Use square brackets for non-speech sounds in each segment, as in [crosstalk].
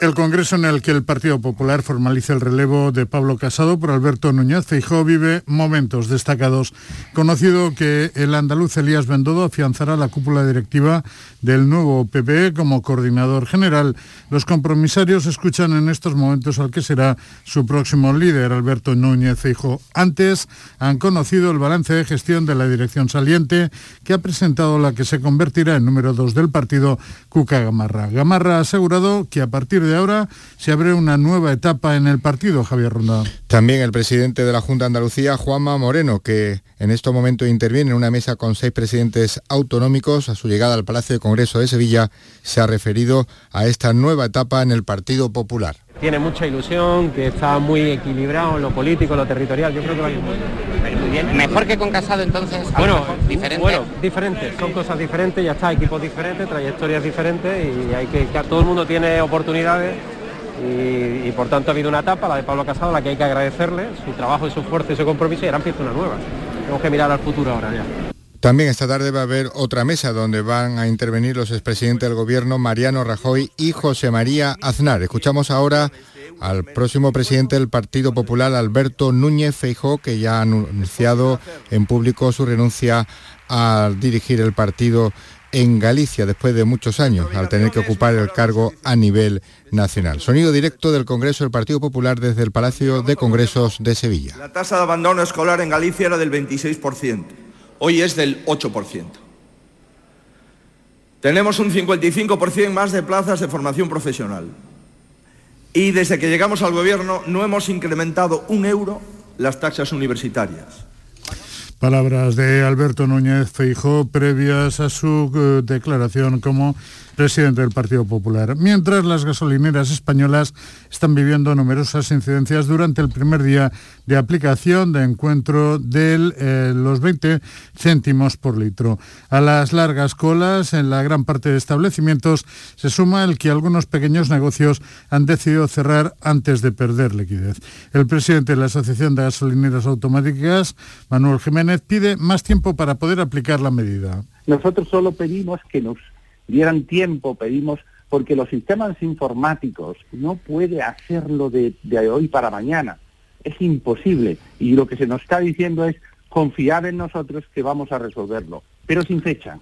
El Congreso en el que el Partido Popular formaliza el relevo de Pablo Casado por Alberto Núñez Feijó vive momentos destacados. Conocido que el andaluz Elías Bendodo afianzará la cúpula directiva del nuevo PPE como coordinador general. Los compromisarios escuchan en estos momentos al que será su próximo líder, Alberto Núñez Feijó. Antes han conocido el balance de gestión de la dirección saliente que ha presentado la que se convertirá en número dos del partido, Cuca Gamarra. Gamarra ha asegurado que a partir de de ahora se abre una nueva etapa en el partido, Javier Ronda. También el presidente de la Junta de Andalucía, Juanma Moreno, que en este momento interviene en una mesa con seis presidentes autonómicos, a su llegada al Palacio de Congreso de Sevilla, se ha referido a esta nueva etapa en el Partido Popular. Tiene mucha ilusión, que está muy equilibrado en lo político, en lo territorial. Yo creo que va a bien. Mejor que con Casado entonces. Bueno, diferente. Bueno, diferentes. Son cosas diferentes, ya está, equipos diferentes, trayectorias diferentes y hay que, todo el mundo tiene oportunidades y, por tanto ha habido una etapa, la de Pablo Casado, la que hay que agradecerle, su trabajo y su esfuerzo y su compromiso y ahora empieza una nueva. Tenemos que mirar al futuro ahora ya. También esta tarde va a haber otra mesa donde van a intervenir los expresidentes del gobierno Mariano Rajoy y José María Aznar. Escuchamos ahora al próximo presidente del Partido Popular, Alberto Núñez Feijó, que ya ha anunciado en público su renuncia a dirigir el partido en Galicia después de muchos años, al tener que ocupar el cargo a nivel nacional. Sonido directo del Congreso del Partido Popular desde el Palacio de Congresos de Sevilla. La tasa de abandono escolar en Galicia era del 26% hoy es del 8%. Tenemos un 55% más de plazas de formación profesional. Y desde que llegamos al Gobierno no hemos incrementado un euro las taxas universitarias. Palabras de Alberto Núñez Feijó previas a su eh, declaración como presidente del Partido Popular. Mientras las gasolineras españolas están viviendo numerosas incidencias durante el primer día de aplicación de encuentro de eh, los 20 céntimos por litro. A las largas colas en la gran parte de establecimientos se suma el que algunos pequeños negocios han decidido cerrar antes de perder liquidez. El presidente de la Asociación de Gasolineras Automáticas, Manuel Jiménez, pide más tiempo para poder aplicar la medida. Nosotros solo pedimos que nos dieran tiempo, pedimos, porque los sistemas informáticos no puede hacerlo de, de hoy para mañana. Es imposible. Y lo que se nos está diciendo es confiar en nosotros que vamos a resolverlo, pero sin fecha.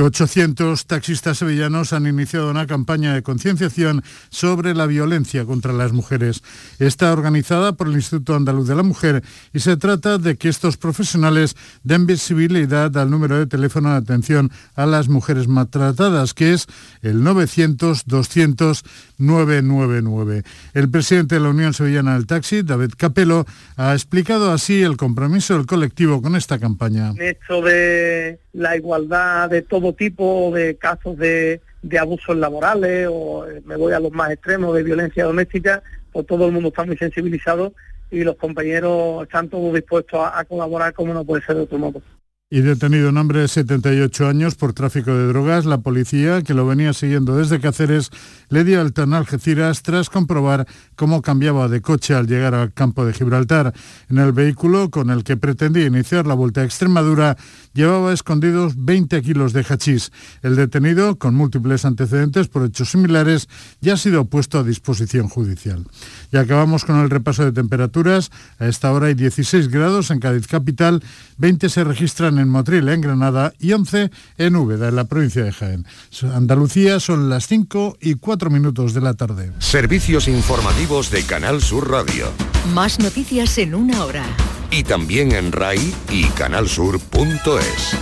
800 taxistas sevillanos han iniciado una campaña de concienciación sobre la violencia contra las mujeres. Está organizada por el Instituto Andaluz de la Mujer y se trata de que estos profesionales den visibilidad al número de teléfono de atención a las mujeres maltratadas, que es el 900 200 999. El presidente de la Unión Sevillana del Taxi, David Capello, ha explicado así el compromiso del colectivo con esta campaña. De la igualdad de tipo de casos de, abusos laborales o eh, me voy a los más extremos de violencia doméstica, pues todo el mundo está muy sensibilizado y los compañeros están todos dispuestos a colaborar como no puede ser de otro modo y detenido un hombre de 78 años por tráfico de drogas. La policía, que lo venía siguiendo desde Cáceres, le dio alta en Algeciras tras comprobar cómo cambiaba de coche al llegar al campo de Gibraltar. En el vehículo con el que pretendía iniciar la vuelta a Extremadura llevaba escondidos 20 kilos de hachís. El detenido, con múltiples antecedentes por hechos similares, ya ha sido puesto a disposición judicial. Y acabamos con el repaso de temperaturas. A esta hora hay 16 grados en Cádiz capital, 20 se registran en Motril, en Granada, y 11 en Úbeda, en la provincia de Jaén. Andalucía son las 5 y 4 minutos de la tarde. Servicios informativos de Canal Sur Radio. Más noticias en una hora y también en RAI y canalsur.es.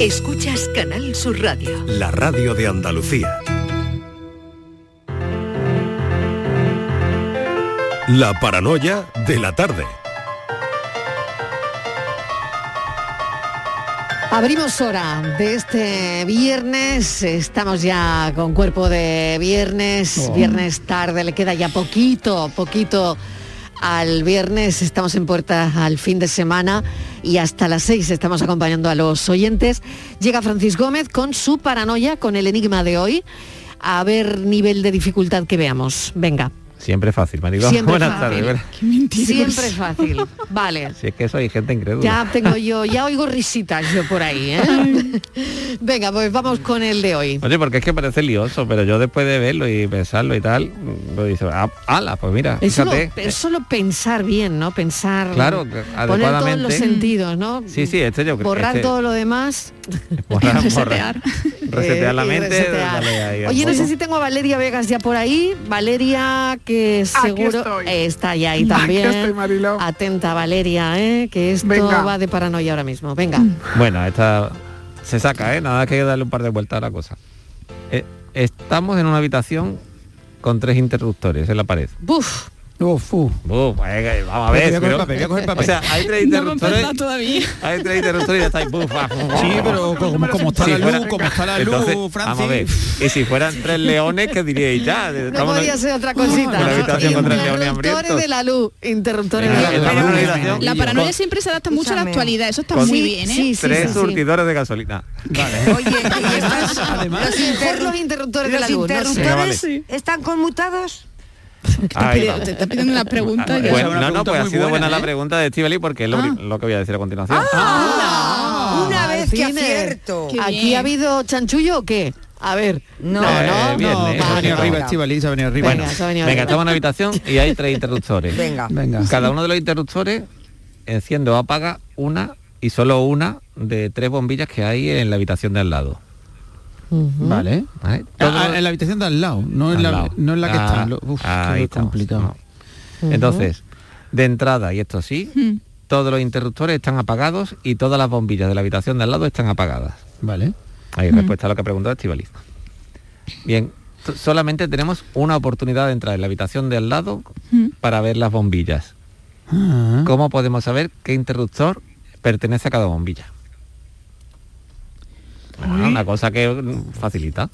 Escuchas Canal Sur Radio. La radio de Andalucía. La paranoia de la tarde. Abrimos hora de este viernes, estamos ya con cuerpo de viernes, oh. viernes tarde, le queda ya poquito, poquito al viernes, estamos en puerta al fin de semana y hasta las seis estamos acompañando a los oyentes. Llega Francis Gómez con su paranoia, con el enigma de hoy. A ver nivel de dificultad que veamos. Venga. Siempre fácil, marido. Siempre Buenas fácil. tardes. Siempre fácil. Vale. [laughs] Si es que soy gente incrédula. Ya tengo yo, ya oigo risitas yo por ahí, ¿eh? [laughs] Venga, pues vamos con el de hoy. Oye, porque es que parece lioso, pero yo después de verlo y pensarlo y tal, pues dice, ah, ala, pues mira, Es solo, es solo pensar bien, ¿no? Pensar. Claro, que Poner todos adecuadamente. los sentidos, ¿no? Sí, sí, este yo creo Borrar este- todo lo demás. [laughs] Resetear. Resetear la mente. resetear. dale Oye, no sé si tengo a Valeria Vegas ya por ahí. Valeria, que seguro está ya ahí Aquí también. estoy. Atenta, Valeria, ¿eh? que esto Venga. va de paranoia ahora mismo. Venga. Bueno, esta se saca, ¿eh? Nada que darle un par de vueltas a la cosa. Eh, estamos en una habitación con tres interruptores en la pared. Buf. Uf, uf. Uf, eh, vamos a ver. Voy a coger papel, voy a coger papel. O sea, hay tres [laughs] No interruptores. empezado todavía. [laughs] Hay tres interruptores y ya estáis. Buf, ah, buf, Sí, pero como, como está Si la fuera- luz, como está la luz, Entonces, Francis. Vamos a ver. Y si fueran tres leones, ¿qué diríais ya? No Estamos en- podía ser otra cosita. Una ¿no? habitación con tres leones Interruptores hambrientos. de la luz. Interruptores de la luz. Una habitación La paranoia con siempre se adapta mucho a la actualidad, eso está con muy bien, ¿eh? tres surtidores de gasolina. [laughs] Además, Mejor los interruptores de la ¿Los luz. no sé. interruptores están conmutados? [laughs] Te está pidiendo una pregunta Ah, ya. bueno, no, no, pregunta pues ha sido buena, buena, la ¿eh? pregunta de Estivali porque es lo, pri- lo que voy a decir a continuación. Ah, Una vez que acierto. Qué ¿Aquí bien. ha habido chanchullo o qué? A ver. No. no, Eh, no. bien, no, eh, se ha venido arriba, Estivali, se ha venido arriba. Venga, se ha venido Venga, arriba. estamos en una habitación y hay tres interruptores. Venga. Venga. Cada uno de los interruptores enciende o apaga una y solo una de tres bombillas que hay en la habitación de al lado. Vale. ¿vale? Ah, Todo- ah, en la habitación de al lado, no en al la, lado. no en la que Ah, está. Uf, ahí qué estamos, complicado. no. Entonces, de entrada, y esto sí, todos los interruptores están apagados y todas las bombillas de la habitación de al lado están apagadas. Vale. Ahí respuesta a lo que preguntó Estivaliz. Bien, solamente tenemos una oportunidad de entrar en la habitación de al lado para ver las bombillas. ¿Cómo podemos saber qué interruptor pertenece a cada bombilla? Bueno, una cosa que mm, facilita.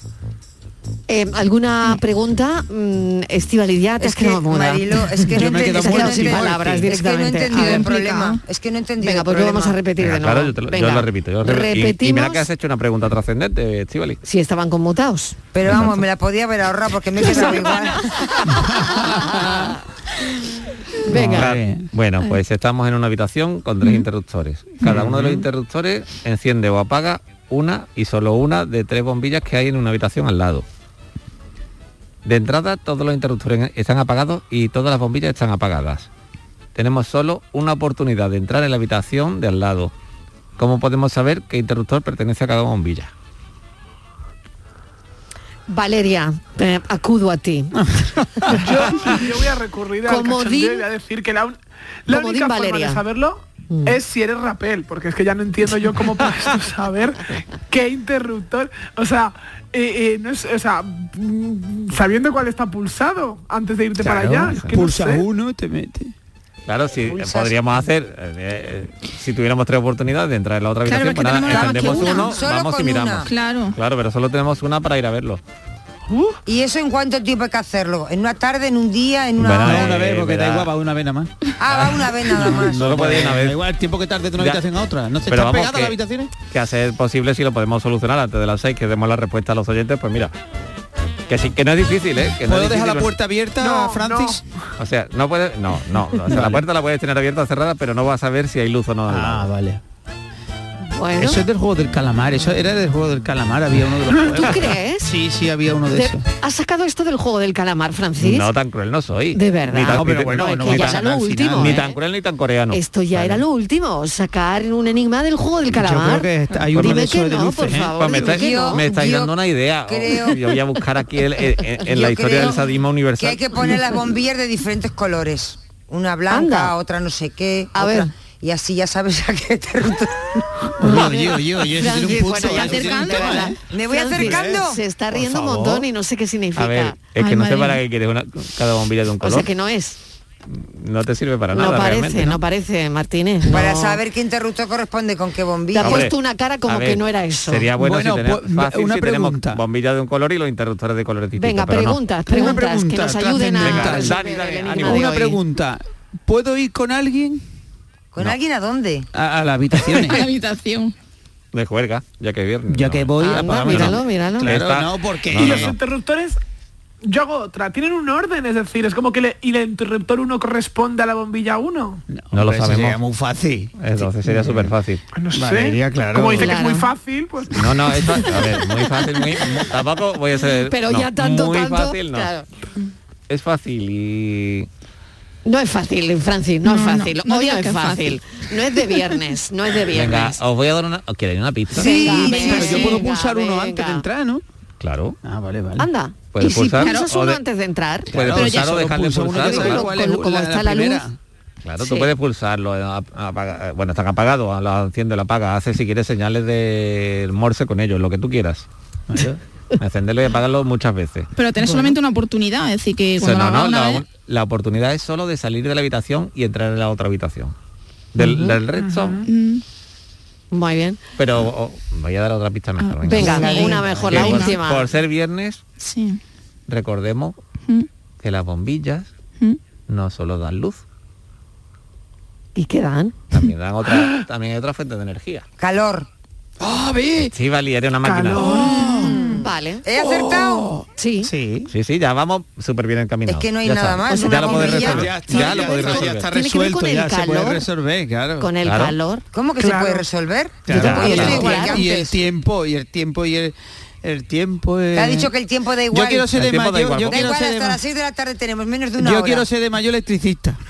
Eh, ¿Alguna pregunta? Mm, Estivaliz, ya te has Es que, quedado muda. Marilo, es que [laughs] no, Yo he es que no sin es que he entendido el problema. Es que no he entendido Venga, pues lo vamos a repetir de Venga, nuevo. claro, yo, te lo, yo Venga, lo repito. yo repito. Y- Y, repetimos mira que has hecho una pregunta trascendente, Estivali. si estaban conmutados. Pero vamos, me la podía haber ahorrado porque me he [laughs] quedado igual. [laughs] Venga. Bueno, pues estamos en una habitación con tres interruptores. Cada uno de los interruptores enciende o apaga una y solo una de tres bombillas que hay en una habitación al lado. De entrada, todos los interruptores están apagados y todas las bombillas están apagadas. Tenemos solo una oportunidad de entrar en la habitación de al lado. ¿Cómo podemos saber qué interruptor pertenece a cada bombilla? Valeria, eh, acudo a ti. [laughs] Yo, yo voy a recurrir Comodín- voy a decir que la, un- la Comodín única forma Valeria. de saberlo es si eres rapel, porque es que ya no entiendo yo cómo puedes tú [laughs] saber qué interruptor, o sea, eh, eh, no es, o sea, mm, sabiendo cuál está pulsado antes de irte para allá, es que no Pulsa sé. uno, te mete. Claro, si eh, Pulsas- podríamos hacer, eh, eh, si tuviéramos tres oportunidades de entrar en la otra Claro, habitación, porque pues nada, encendemos una. uno, Solo vamos y miramos. una. Claro. Claro, pero solo tenemos una para ir a verlo. ¿Y eso en cuánto tiempo hay que hacerlo? ¿En una tarde, en un día, en una Bueno, hora? No, una Eh, vez, porque da igual, va una vez nada más. Ah, va una vez nada [laughs] más. No lo puede ir una Da vez. igual el tiempo que tarde de una Ya. habitación a otra. ¿No se Pero están pegadas que- las habitaciones? Que a ser posible si lo podemos solucionar antes de las seis, que demos la respuesta a los oyentes, pues mira. Que sí, que no es difícil, ¿eh? Que no ¿Puedo es dejar la puerta abierta, No, Francis? O sea, no puede, no, no. O sea, la puerta la puedes tener abierta o cerrada, pero no vas a ver si hay luz o no. Ah, vale. Bueno, Eso es del juego del calamar, eso era del juego del calamar, había uno de los ¿tú juegos. crees? Sí, sí, había uno de Te- esos. ¿Has sacado esto del juego del calamar, Francis? No tan cruel no soy. De verdad. Ni tan, No, pero bueno, No, es no que va ya a era ganar lo al último, final. ni tan cruel ni tan coreano. Esto ya era lo último, sacar un enigma del juego del calamar. Yo creo que está- hay uno Dime de esos que de no, luces, por ¿eh? favor. Pues me estáis, que no. me estáis Yo dando una idea. creo- Yo voy a buscar aquí el- el- en, en la historia del sadismo universal. Que hay que poner las bombillas de diferentes colores. Una blanca, Anda. otra no sé qué. A otra- ver. Y así ya sabes a qué te. ¿eh? ¿Me voy acercando? Se está riendo un montón y no sé qué significa. A ver, es Ay, que no sé para qué quieres una, cada bombilla de un o color. sea que no es. No te sirve para No nada parece, realmente. no parece, Martínez. Para no. saber qué interruptor corresponde con qué Te bombilla. ha Hombre, puesto una cara como que no era eso. Sería bueno, Bueno, si tenemos, pues, fácil una si tenemos pregunta. bombillas de un color y los interruptores de colores distintos. Venga, pero no. preguntas, preguntas que pregunta nos ayuden a Dani, Dani, Una pregunta. ¿Puedo ir con alguien ¿Con No. alguien a dónde? a, a las habitaciones? [laughs] A la habitación. De juerga, ya que es viernes. ya no. que voy Anda, apagamos- míralo, míralo. Claro, Está- no, porque No, Y no, los no. interruptores yo hago otra. Tienen un orden, es decir, es como que le- y el interruptor 1 corresponde a la bombilla 1. No lo Hombre, sabemos. sería muy fácil. Entonces sería súper fácil. No sé. Valeria, claro. Como dice que es muy fácil, pues No, no, es fa- a ver, muy fácil, muy, mu- tampoco voy a ser. Pero no, ya tanto, muy tanto. fácil, no. claro. Es fácil y No es fácil, Francis, no, es No, no, fácil. no Hoy no es que es fácil. No es de viernes, no es de venga, viernes. os voy a dar una. ¿os ¿Queréis una pista? Sí, Sí, venga, Pero yo puedo venga, pulsar uno venga. antes de entrar, ¿no? Claro. Ah, vale, vale. Anda. Puedes y si pulsar, pulsas uno de- antes de entrar, Puedes Claro, pulsar o solo dejar de pulsa uno que pulsar. claro. Con- como la- está la la luz. Claro, Sí. tú puedes pulsarlo, eh, apaga- bueno, están apagados, lo enciende, lo apaga, hace si quieres señales de morse con ellos, lo que tú quieras. [laughs] Encenderlo y apagarlo muchas veces. Pero tenés solamente una oportunidad, es decir, que O sea, cuando no, no, una vez- la oportunidad es solo de salir de la habitación y entrar en la otra habitación. Del, del resto, Mm, muy bien. pero oh, voy a dar otra pista mejor. Venga, Sí. una mejor, la por- última. Por ser viernes, sí. recordemos Mm, que las bombillas mm. no solo dan luz, ¿Y qué dan? también dan otra, también hay otra fuente de energía. Calor. ¡Ah, ve! Sí, eres una máquina. Vale. ¿He acertado? Sí. Sí, sí, sí, ya vamos súper bien encaminados. Es que no hay Ya nada está. más, Ya lo podéis resolver. Ya está, Ya lo podéis ya resolver. está resuelto, con el ya se puede calor. resolver, claro. Con el Claro. calor. ¿Cómo que se Claro. puede resolver? Claro. Y el tiempo, y el tiempo, y el, el tiempo es... Te ha dicho que el tiempo da igual. Yo quiero ser El de tiempo da mayo, igual. yo Da quiero igual, ser de hasta ma- las 6 de la tarde tenemos menos de una yo hora. quiero ser de mayo electricista. [laughs]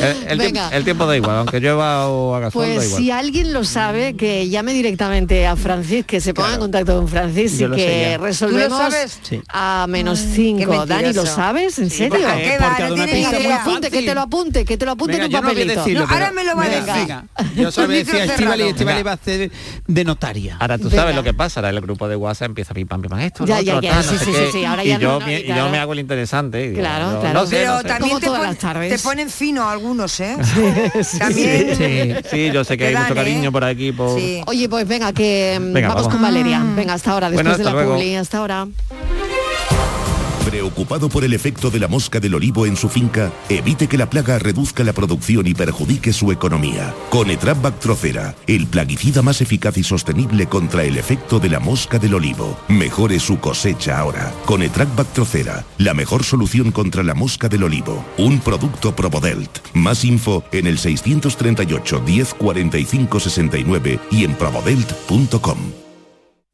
El, el Venga. tiempo, el tiempo da igual, aunque llueva o haga sol, da Pues igual. si alguien lo sabe, que llame directamente a Francis, que se ponga en contacto con Francis Yo y que resolvemos ¿Tú lo sabes? Sí. a menos qué 5. Dani, ¿lo sabes? ¿En serio? porque- ¿A qué va? porque No de ni muy idea. apunte, que te lo apunte, que te lo apunte Venga, en yo un no voy a papelito. decirlo, No, ahora me lo va a decir. Yo solo decía Estivali. Estivali va a hacer de notaria. Ahora tú Venga. sabes lo que pasa, ahora el grupo de WhatsApp empieza pim pam pim pam esto, Ya, ya, otro, ya, tal, sí, no sé sí, qué, sí, sí, ahora y ya y yo me hago el interesante Claro, claro. no sé, Pero no sé. también te, todas pon- las tardes. te ponen fino algunos, ¿eh? [laughs] También. Sí, sí, yo sé que hay mucho cariño ¿eh? por aquí por Sí. Oye, pues venga, que mm, vamos, con Valeria. Venga, hasta ahora, después de la publi, hasta ahora. Preocupado por el efecto de la mosca del olivo en su finca, evite que la plaga reduzca la producción y perjudique su economía. Con Etrap Bactrocera, el plaguicida más eficaz y sostenible contra el efecto de la mosca del olivo. Mejore su cosecha ahora. Con Etrap Bactrocera, la mejor solución contra la mosca del olivo. Un producto Probodelt. Más info en el 638 10 45 69 y en probodelt.com.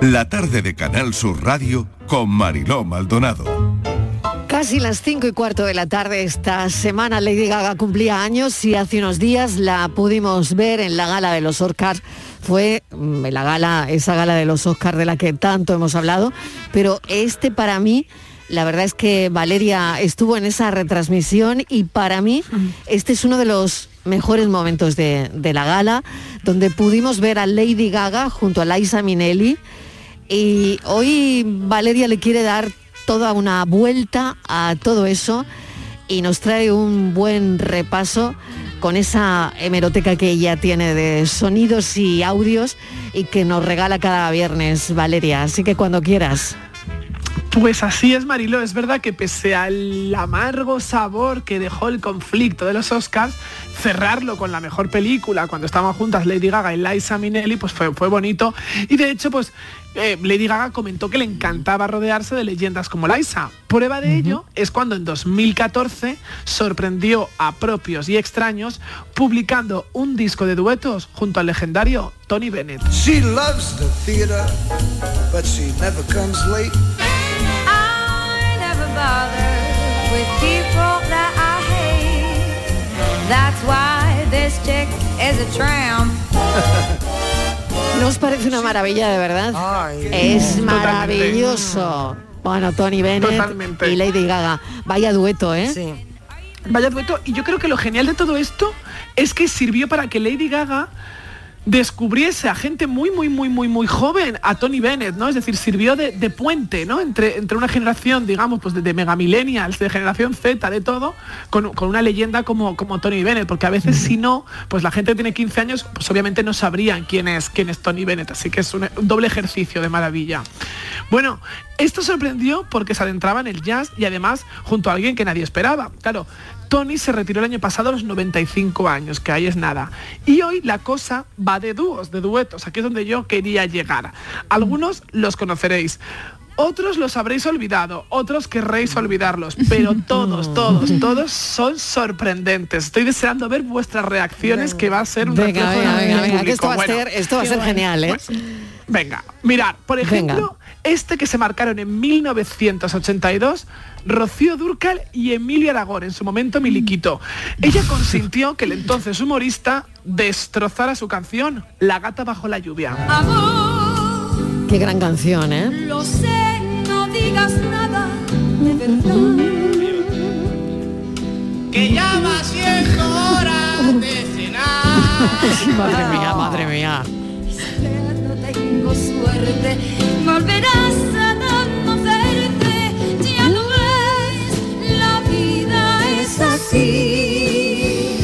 La tarde de Canal Sur Radio con Mariló Maldonado. Casi las 5 y cuarto de la tarde esta semana Lady Gaga cumplía años y hace unos días la pudimos ver en la gala de los Oscars. Fue mm, la gala, esa gala de los Oscars de la que tanto hemos hablado, pero este para mí, la verdad es que Valeria estuvo en esa retransmisión y para mí este es uno de los mejores momentos de, la gala, donde pudimos ver a Lady Gaga junto a Liza Minnelli. Y hoy Valeria le quiere dar toda una vuelta a todo eso y nos trae un buen repaso con esa hemeroteca que ella tiene de sonidos y audios y que nos regala cada viernes Valeria. Así que cuando quieras. Pues así es, Marilo. Es verdad que pese al amargo sabor que dejó el conflicto de los Oscars, cerrarlo con la mejor película cuando estaban juntas Lady Gaga y Liza Minnelli, pues fue, fue bonito. Y de hecho, pues eh, Lady Gaga comentó que le encantaba rodearse de leyendas como Liza. Prueba de ello es cuando en 2014 sorprendió a propios y extraños publicando un disco de duetos junto al legendario Tony Bennett. She loves the theater, but she never comes late. Bother with people that I hate. That's why this chick is a tramp. ¿No os parece una maravilla de verdad? es Totalmente. maravilloso. Bueno, Tony Bennett Totalmente. y Lady Gaga. Vaya dueto, ¿eh? Vaya dueto. Y yo creo que lo genial de todo esto es que sirvió para que Lady Gaga descubriese a gente muy, muy, muy, muy, muy joven, a Tony Bennett, ¿no? Es decir, sirvió de, de puente, ¿no? Entre, entre una generación, digamos, pues de, de mega millennials, de generación Z, de todo, con, con una leyenda como, como Tony Bennett, porque a veces si no, pues la gente tiene 15 años, pues obviamente no sabrían quién es, quién es Tony Bennett, así que es un, un doble ejercicio de maravilla. Bueno, esto sorprendió porque se adentraba en el jazz y además junto a alguien que nadie esperaba. Claro, Tony se retiró el año pasado a los 95 años, que ahí es nada. Y hoy la cosa va de dúos, de duetos. Aquí es donde yo quería llegar. Algunos los conoceréis. Otros los habréis olvidado, otros querréis olvidarlos, pero [laughs] todos, todos, todos son sorprendentes. Estoy deseando ver vuestras reacciones, que va a ser un Venga, reflejo venga, del venga, venga, que esto va a Bueno, ser, esto va a ser bueno. genial, ¿eh? Venga, mirad, por ejemplo, este que se marcaron en 1982, Rocío Durcal y Emilio Aragón, en su momento Miliquito. Ella [laughs] consintió que el entonces humorista destrozara su canción, La gata bajo la lluvia. Qué gran canción, ¿eh? Lo sé, no digas nada de verdad. Que ya va siendo hora de [laughs] cenar. madre mía, madre mía. Tengo suerte, volverás a conocerte. Ya no ves, la vida es así.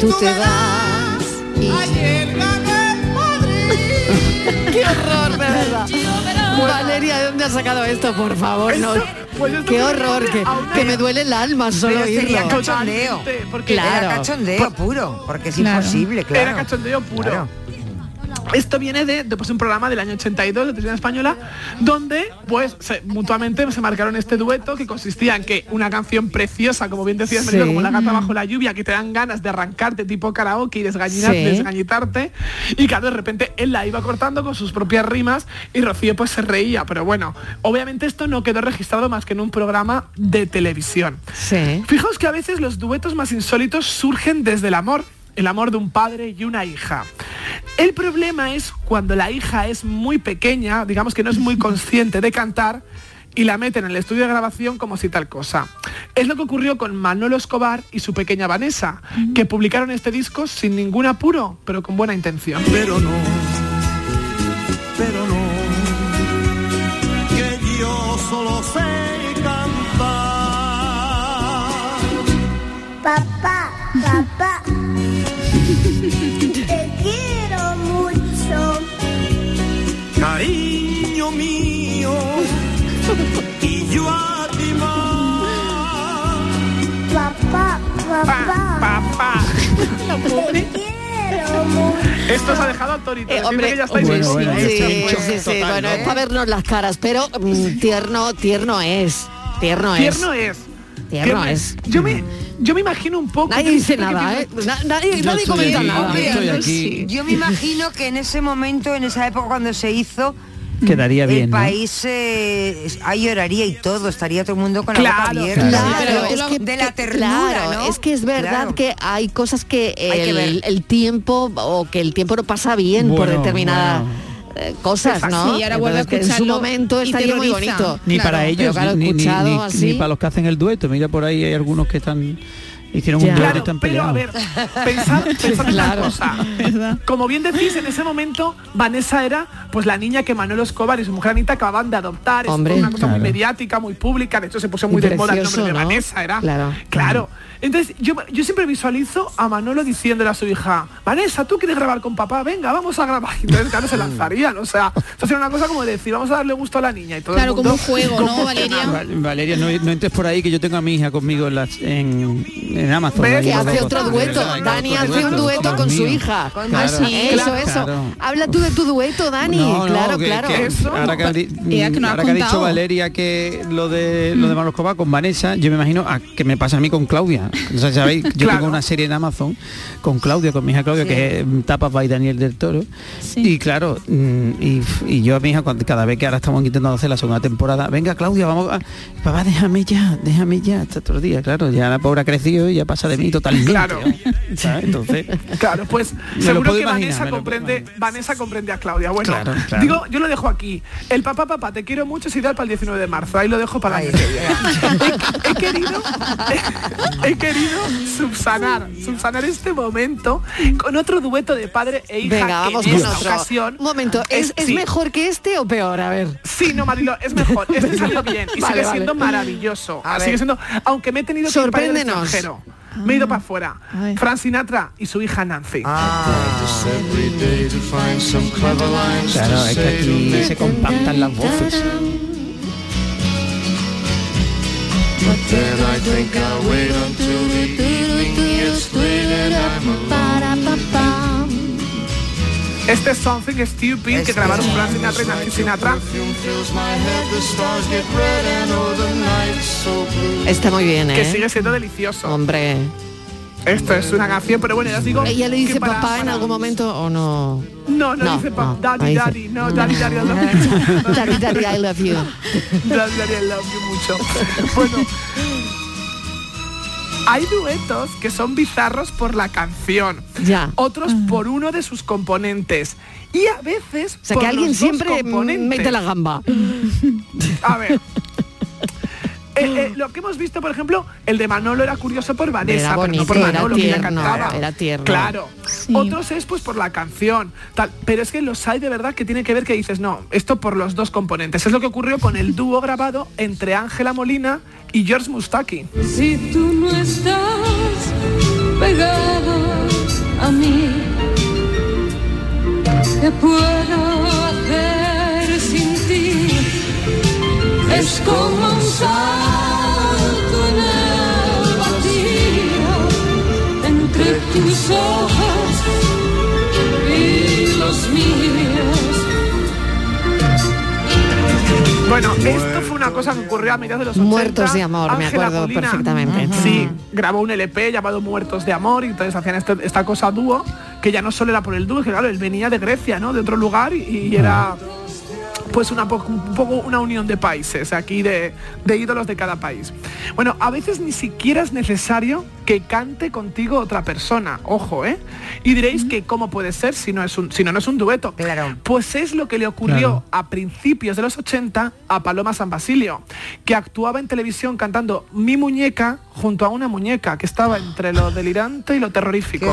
Tú te vas y... Ayer gané en Madrid. ¡Qué horror, de verdad! [laughs] Valeria, ¿de dónde has sacado esto, por favor? No. ¡Qué horror! Que, que me duele el alma solo Pero sería cachondeo. Porque Claro. Era cachondeo puro, porque es Claro. imposible, claro. Era cachondeo puro. Claro. Esto viene de, de, pues, un programa del año 82 de televisión española donde pues se- mutuamente se marcaron este dueto que consistía en que una canción preciosa, como bien decías, Sí. Como La gata bajo la lluvia, que te dan ganas de arrancarte tipo karaoke y desgañinar- Sí. desgañitarte. Y claro, de repente él la iba cortando con sus propias rimas y Rocío pues se reía. Pero bueno, obviamente esto no quedó registrado más que en un programa de televisión. Sí. Fijaos que a veces los duetos más insólitos surgen desde el amor, el amor de un padre y una hija. El problema es cuando la hija es muy pequeña, digamos que no es muy [laughs] consciente de cantar, y la meten en el estudio de grabación como si tal cosa. Es lo que ocurrió con Manolo Escobar y su pequeña Vanessa, que publicaron este disco sin ningún apuro, pero con buena intención. Pero no, pero no, que yo solo sé cantar. Papá, papá, [laughs] Papá, papá, Papá. te quiero mucho. Esto os ha dejado atónito. Eh, Decidme hombre, que ya estáis sí, listos. sí, sí, sí, bueno, es para vernos las caras, pero mm, tierno, tierno es. Tierno es. Tierno es. Tierno es. Yo me, yo me imagino un poco. Nadie dice nada, ¿eh? Na- nadie nadie comenta aquí, nada. yo estoy aquí. Sí. Yo me imagino que en ese momento, en esa época cuando se hizo, Quedaría el bien, ¿no? país eh, ahí lloraría y todo, estaría todo el mundo con la boca Claro, abierta. Claro, Pero es que, de la ternura, claro, ¿no? es que es verdad Claro. que hay cosas que Hay que el, ver. el tiempo o que el tiempo no pasa bien por Bueno, determinadas eh, cosas, ¿no? Sí, ahora vuelve a que en su momento estaría muy bonito. Ni Claro. para ellos, claro, ni, ni- escuchado ni- así. ni para los que hacen el dueto. Mira por ahí hay algunos que están hicieron Ya. un dueto Claro, están pero a ver, pensad, [laughs] pensad en una Claro. cosa. [laughs] Como bien decís, en ese momento Vanessa era pues la niña que Manolo Escobar y su mujer Anita acaban de adoptar. Es una cosa muy mediática, muy pública. De hecho, se puso muy de moda el nombre de. Vanessa. Era. Claro. Claro. Entonces, yo, yo siempre visualizo a Manolo diciéndole a su hija, Vanessa, ¿tú quieres grabar con papá? Venga, vamos a grabar. Y Entonces, claro, se lanzarían. O sea, eso sería una cosa como de decir, vamos a darle gusto a la niña. Y todo el Claro, mundo como un juego, ¿no, Valeria? Va- Valeria, no, no entres por ahí que yo tengo a mi hija conmigo en, las- en, en Amazon. Que hace otro dueto. Claro, Dani otro hace un dueto con su hija. Con Claro. Ah, eso, eso. Claro. Habla tú de tu dueto, Dani. No, no, claro, que- claro. que Eso. ahora que, ha di- Ella que nos ha ahora que ha dicho. Valeria que lo de lo de Manolo Escobar con Vanessa, yo me imagino a que me pasa a mí con Claudia. O sea, sabéis, yo Claro. tengo una serie en Amazon con Claudia, con mi hija Claudia, Sí. que es mm, Tapas by Daniel del Toro. Sí. Y claro, mm, y, y yo a mi hija, cuando- cada vez que ahora estamos intentando hacer la segunda temporada, venga Claudia, vamos a. Papá, déjame ya, déjame ya, hasta otro día, claro, ya la pobre ha crecido y ya pasa de mí totalmente. Claro. ¿sabes? Entonces, Claro, pues Me lo seguro que imaginar, Vanessa comprende, Vanessa comprende a Claudia. Bueno, Claro, claro. digo, yo lo dejo aquí. El papá, papá, te quiero mucho es ideal para el 19 de marzo. Ahí lo dejo para que viene. [laughs] he, he querido, [laughs] he, querido subsanar, subsanar este momento con otro dueto de padre e hija Venga, que vamos en con esta otro. ocasión. Un momento, ¿es, es sí. mejor que este o peor? A ver. Sí, no, Marilo, es mejor. [laughs] Este salió bien y Vale, sigue vale. siendo maravilloso. A sigue ver. siendo, aunque me he tenido que ir para el Sorpréndenos. extranjero. Me he ido para afuera. Frank Sinatra y su hija Nancy. claro, es que aquí se compactan las voces. Este es Something Stupid que grabaron Frank Sinatra y Nancy Sinatra. Está muy bien, ¿eh? Que sigue siendo delicioso. Hombre. Esto es una canción, pero bueno, ya os digo. ¿Ella le dice para- papá en para- algún momento o no? No, no, dice papá. Daddy, ahí daddy. dice- No, [laughs] daddy, daddy, I love you. Daddy, daddy, I love you. Daddy, daddy, I love you mucho. Bueno. Hay duetos que son bizarros por la canción, Ya. otros por uno de sus componentes y a veces O sea, por que alguien siempre mete la gamba. A ver. Eh, eh, lo que hemos visto, por ejemplo, el de Manolo era curioso por Vanessa, Era pero no por era Manolo, que tierno, cantaba. era tierno. Claro. Otros es pues por la canción, tal. Pero es que los hay de verdad que tiene que ver que dices, no, esto por los dos componentes. Es lo que ocurrió con el dúo grabado entre Ángela Molina y George Mustaki. Si tú no estás pegado a mí, ¿qué puedo hacer Es como un salto en el vacío entre tus ojos y los míos. Bueno, esto fue una cosa que ocurrió a mediados de los 80. Muertos de amor, me acuerdo Molina, perfectamente. Sí, grabó un LP llamado Muertos de Amor y entonces hacían este- esta cosa dúo, que ya no solo era por el dúo, que claro, él venía de Grecia, ¿no? De otro lugar y, y era pues una po- un poco una unión de países aquí de, de ídolos de cada país. Bueno, a veces ni siquiera es necesario que cante contigo otra persona, ojo, ¿eh? Y diréis que cómo puede ser si no es un si no, no es un dueto. Pues es lo que le ocurrió Claro. a principios de los 80 a Paloma San Basilio, que actuaba en televisión cantando Mi muñeca junto a una muñeca que estaba entre lo delirante y lo terrorífico.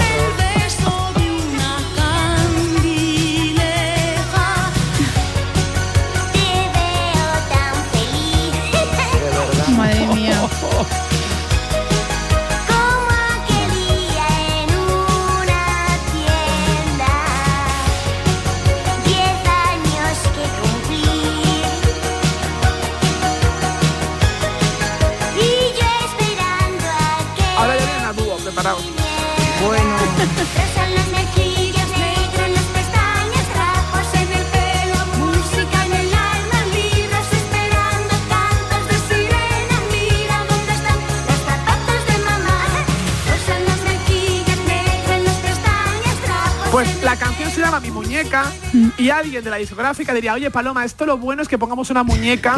Muñeca y alguien de la discográfica diría, oye Paloma, esto lo bueno es que pongamos una muñeca,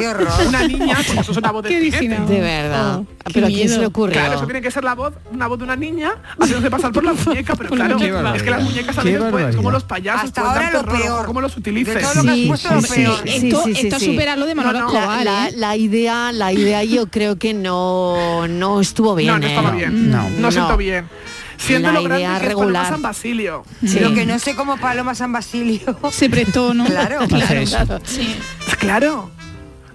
una niña, pues eso es una voz de jinete. De verdad. Oh, ¿Pero a quién se le ocurrió? Claro, eso tiene que ser la voz, una voz de una niña haciéndose pasar por la muñeca, pero [laughs] claro, es que las muñecas a veces pueden, como los payasos, Hasta pueden ahora dar lo terror, peor. cómo los utilices. De todo lo que has puesto, lo peor. Esto- esto supera lo de Manolo Escobar, La, ¿eh? la idea, la idea yo creo que no, no estuvo bien. No, no estaba ¿eh? bien. No, sentó bien. Siendo La lo grande idea que es Paloma regular. San Basilio. Lo que no sé cómo Paloma San Basilio. Se prestó, ¿no? Claro, claro. Sí. Claro.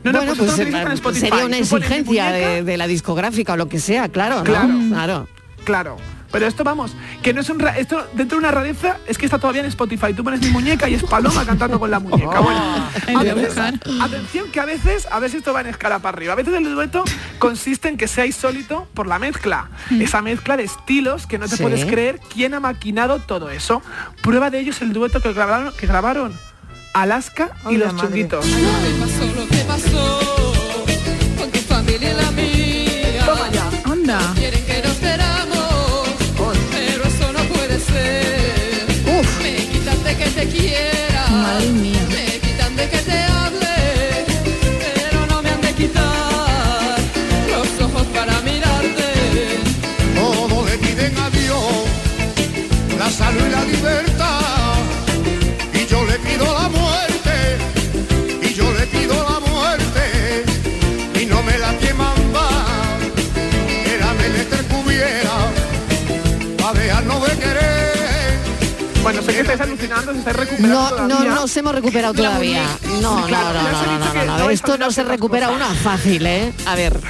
No, no, bueno, pues pues sería una exigencia de la discográfica o lo que sea, claro, ¿no? Claro. claro. Claro. Pero esto vamos, que no es un ra- esto dentro de una rareza es que está todavía en Spotify. Tú pones mi muñeca y es Paloma cantando con la muñeca. Bueno, Hay a veces- atención que a veces, a ver si esto va en escala para arriba. A veces el dueto consiste en que sea insólito por la mezcla. Esa mezcla de estilos que no te Sí. puedes creer quién ha maquinado todo eso. Prueba de ello es el dueto que grabaron, que grabaron Alaska y los madre. chunguitos. Toma ya. Anda. Te quiera. Bueno, sé que estáis alucinando, se estáis recuperando No, no todavía. nos hemos recuperado todavía. No, no, Claro, no, no, no, no, no no. Esto no se recupera una fácil, ¿eh? A ver.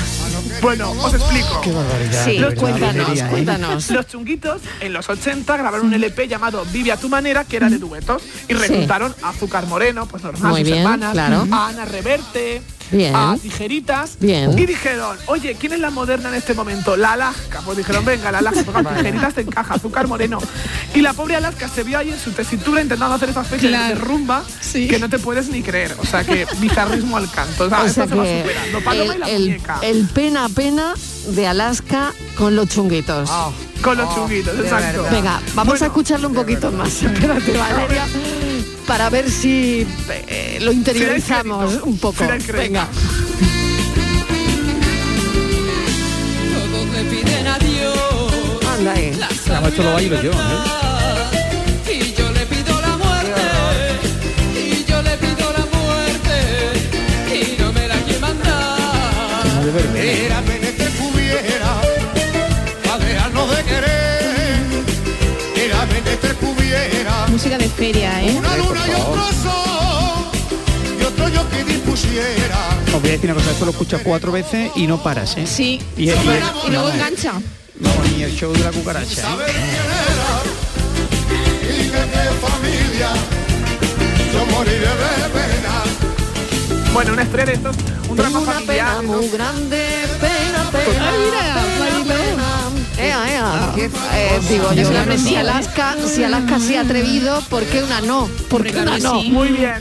Bueno, os explico. Qué barbaridad. Sí, verdad, cuéntanos, ¿eh? cuéntanos. Los chunguitos en los 80 grabaron un LP llamado Vive a tu manera, que era de duetos, y reclutaron a Azúcar Moreno, pues normal, Muy sus bien, hermanas, claro. a Ana Reverte, Bien. a Tijeritas, Bien. y dijeron, oye, ¿quién es la moderna en este momento? La Alaska. Pues dijeron, venga, la Alaska, porque [laughs] Tijeritas te encaja, Azúcar Moreno. Y la pobre Alaska se vio ahí en su tesitura intentando hacer esa especie de- de Claro. rumba que no te puedes ni creer. O sea, que [laughs] bizarrismo al canto. O sea, O esto sea se va superando. Paloma y la el, el- muñeca. el pena pena de Alaska con los chunguitos. Con los chunguitos, exacto. Venga, vamos a escucharlo un poquito más. [laughs] Espérate, Valeria, para ver si eh, lo interiorizamos un poco. Venga. Todos le piden adiós. Anda ahí. Vamos, esto lo bailo yo, ¿eh? Música de feria, ¿eh? Una luna y otro sol. Y otro yo que dispusiera. Os voy a decir una cosa, esto lo escuchas cuatro veces y no paras, ¿eh? Sí. Y, y- Y luego vamos, engancha. Vamos, ni el show de la cucaracha. ¿eh? Y de qué familia. Yo moriré de pena. Bueno, una historia de estos, un drama Tengo una familiar. pena muy grande, pena, pena. Ah, mira, pena. Ea. Eh, digo yo, bueno, si. Alaska, si Alaska se ha atrevido, ¿por qué una no? ¿Por qué una no? Muy bien.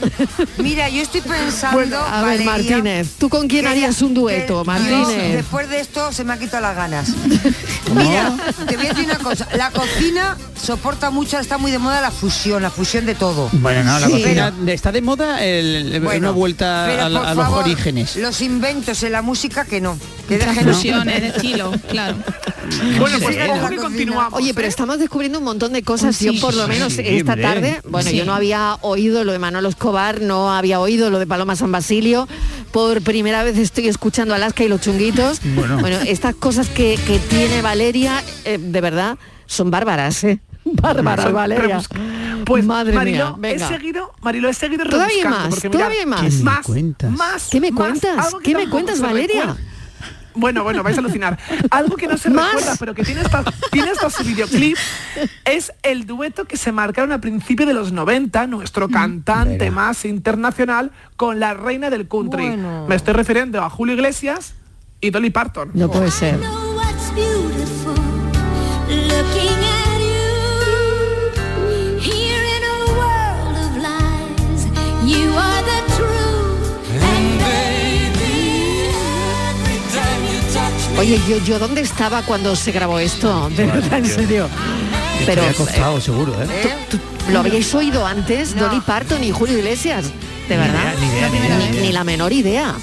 Mira, yo estoy pensando, A ver, Valeria, Martínez, ¿tú con quién harías un dueto, que Martínez? yo, después de esto se me han quitado las ganas. Mira, te voy a decir una cosa. La cocina soporta mucho, está muy de moda la fusión, la fusión de todo. Bueno, no, la Sí. cocina está de moda el- Bueno, una vuelta pero a, a los orígenes. Los inventos en la música que no. Que dejen Fusiones de estilo, claro. Bueno, pues que continuamos. Oye, pero ¿eh? estamos descubriendo un montón de cosas. Sí, yo por lo menos sí, esta tarde, bueno, Sí. yo no había oído lo de Manolo Escobar, no había oído lo de Paloma San Basilio. Por primera vez estoy escuchando Alaska y los chunguitos. [laughs] Bueno. estas cosas que, que tiene Valeria, eh, de verdad, son bárbaras, ¿eh? [laughs] Bárbaras, Valeria. Pues Madre Marilo, mía, venga. he seguido, Marilo, he seguido Todavía rebuscando, más, porque todavía más. ¿Qué me más, cuentas? más, ¿Qué me cuentas? ¿Qué me cuentas, Valeria? Bueno, bueno, vais a alucinar. Algo que no se ¿Más? recuerda, pero que tiene hasta, tiene hasta su videoclip, es el dueto que se marcaron a principios de los 90, nuestro cantante Verá. más internacional, con la reina del country. Bueno. Me estoy refiriendo a Julio Iglesias y Dolly Parton. No puede ser. Oye, yo, yo dónde estaba cuando se grabó esto, [laughs] de verdad, en serio. Pero costado, seguro, ¿eh? ¿tú- tú ¿lo habíais oído antes, No. Dolly Parton y Julio Iglesias? De Ni verdad. idea, ni idea, ni idea, ni idea. ni la menor idea.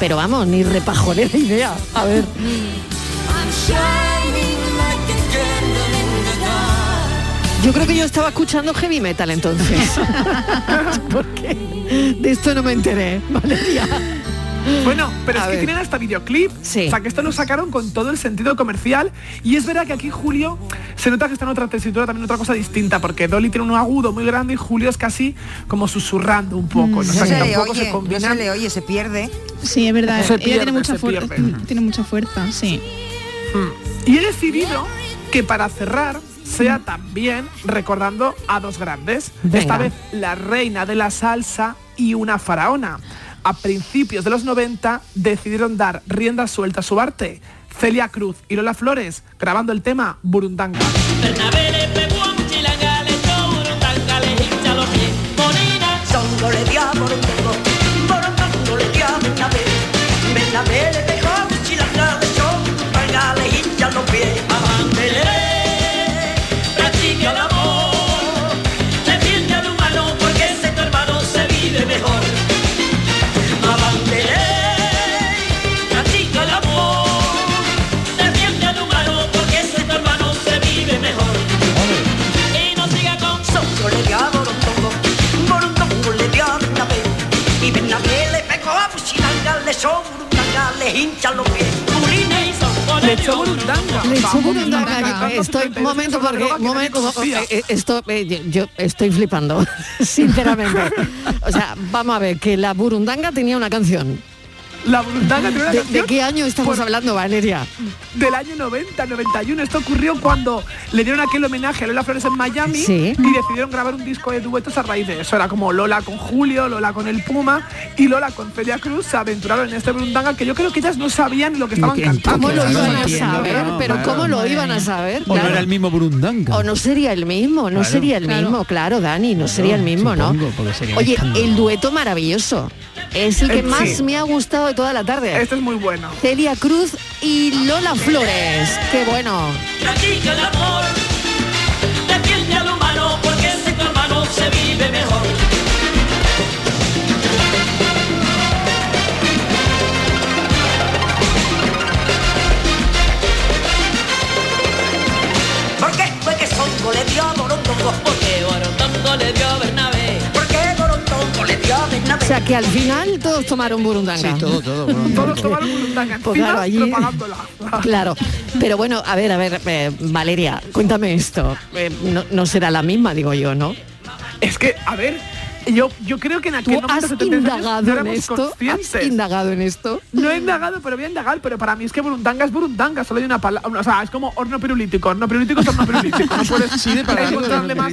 Pero vamos, ni repajonera idea. A ver. Yo creo que yo estaba escuchando heavy metal entonces. [laughs] [laughs] Porque de esto no me enteré, Valeria. Bueno, pero A es que tienen hasta videoclip. Sí. O sea, que esto lo sacaron con todo el sentido comercial. Y es verdad que aquí Julio se nota que está en otra tesitura, también otra cosa distinta, porque Dolly tiene un agudo muy grande y Julio es casi como susurrando un poco. ¿no? O No sea, se que tampoco oye, se no combinan. se le oye, se pierde. Sí, es verdad. Se Ella pierde, tiene mucha fuerza. pierde. Tiene mucha fuerza, sí. Y he decidido que para cerrar sea también recordando a dos grandes. Venga. Esta vez la reina de la salsa y una faraona. A principios de los 90 decidieron dar rienda suelta a su arte. Celia Cruz y Lola Flores grabando el tema Burundanga. Vamos, burundanga. burundanga. Estoy, momento, porque, momento, esto, eh, yo, yo estoy flipando, [laughs] sinceramente. O sea, vamos a ver, que la burundanga tenía una canción. La una ¿De, canción de qué año estamos por- hablando, Valeria? del año 90, 91. Esto ocurrió cuando le dieron aquel homenaje a Lola Flores en Miami Sí. y decidieron grabar un disco de duetos a raíz de eso. Era como Lola con Julio, Lola con el Puma y Lola con Celia Cruz se aventuraron en este Burundanga que yo creo que ellas no sabían lo que estaban cantando. ¿Cómo lo Claro, iban a saber? claro, Pero claro. ¿cómo lo iban a saber? O no era el mismo Burundanga. O no sería el mismo, no Claro. sería el Claro. mismo, claro, Dani, no sería el mismo, supongo, ¿no? Oye, el dueto maravilloso. Es el que Eh, más sí. me ha gustado de toda la tarde. Este es muy bueno. Celia Cruz y Lola Flores. Qué bueno. Practica el amor, defiende al humano porque tu hermano se vive mejor. ¿Por qué fue que Songo le dio a Borontongo? Porque Borontongo le dio a O sea que al final todos tomaron burundanga. Sí, todo, todo. Todos tomaron Burundanga Pues claro, allí-. [laughs] Claro, pero bueno, a ver, a ver, eh, Valeria, cuéntame esto. Eh, no, no será la misma, digo yo, ¿no? Es que, a ver, yo, yo creo que en aquel ¿Tú momento has 73 años, indagado no en esto? conscientes. ¿Has indagado en esto? No he indagado, pero voy a indagar, pero para mí es que burundanga es burundanga, solo hay una palabra, o sea, es como horno pirulítico, horno pirulítico es horno pirulítico, [laughs] no puedes Sí, de palabra, encontrarle más.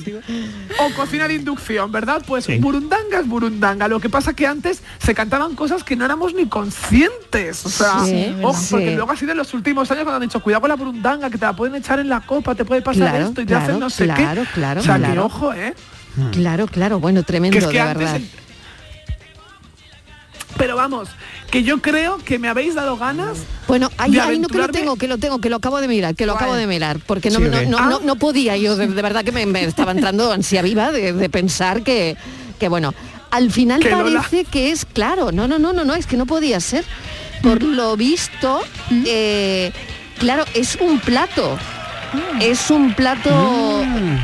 O cocina de inducción, ¿verdad? Pues Sí. burundanga es burundanga, lo que pasa que antes se cantaban cosas que no éramos ni conscientes, o sea, Sí, ojo, sí. porque luego ha sido en los últimos años cuando han dicho, cuidado con la burundanga, que te la pueden echar en la copa, te puede pasar Claro, esto y te claro, hacen no sé claro, qué. claro, o sea, que claro. ojo, ¿eh? Claro, claro, bueno, tremendo, Que es que de verdad. el- Pero vamos, que yo creo que me habéis dado ganas Bueno, ahí, ahí no que lo tengo, que lo tengo, que lo acabo de mirar, que lo acabo de mirar, porque no, Sí, no, Ah. no, no podía yo, de, de verdad que me, me estaba entrando ansia viva de, de pensar que, que bueno, al final Que Lola- parece que es claro, no, no, no, no, no, es que no podía ser. Por lo visto, eh, claro, es un plato. Es un plato,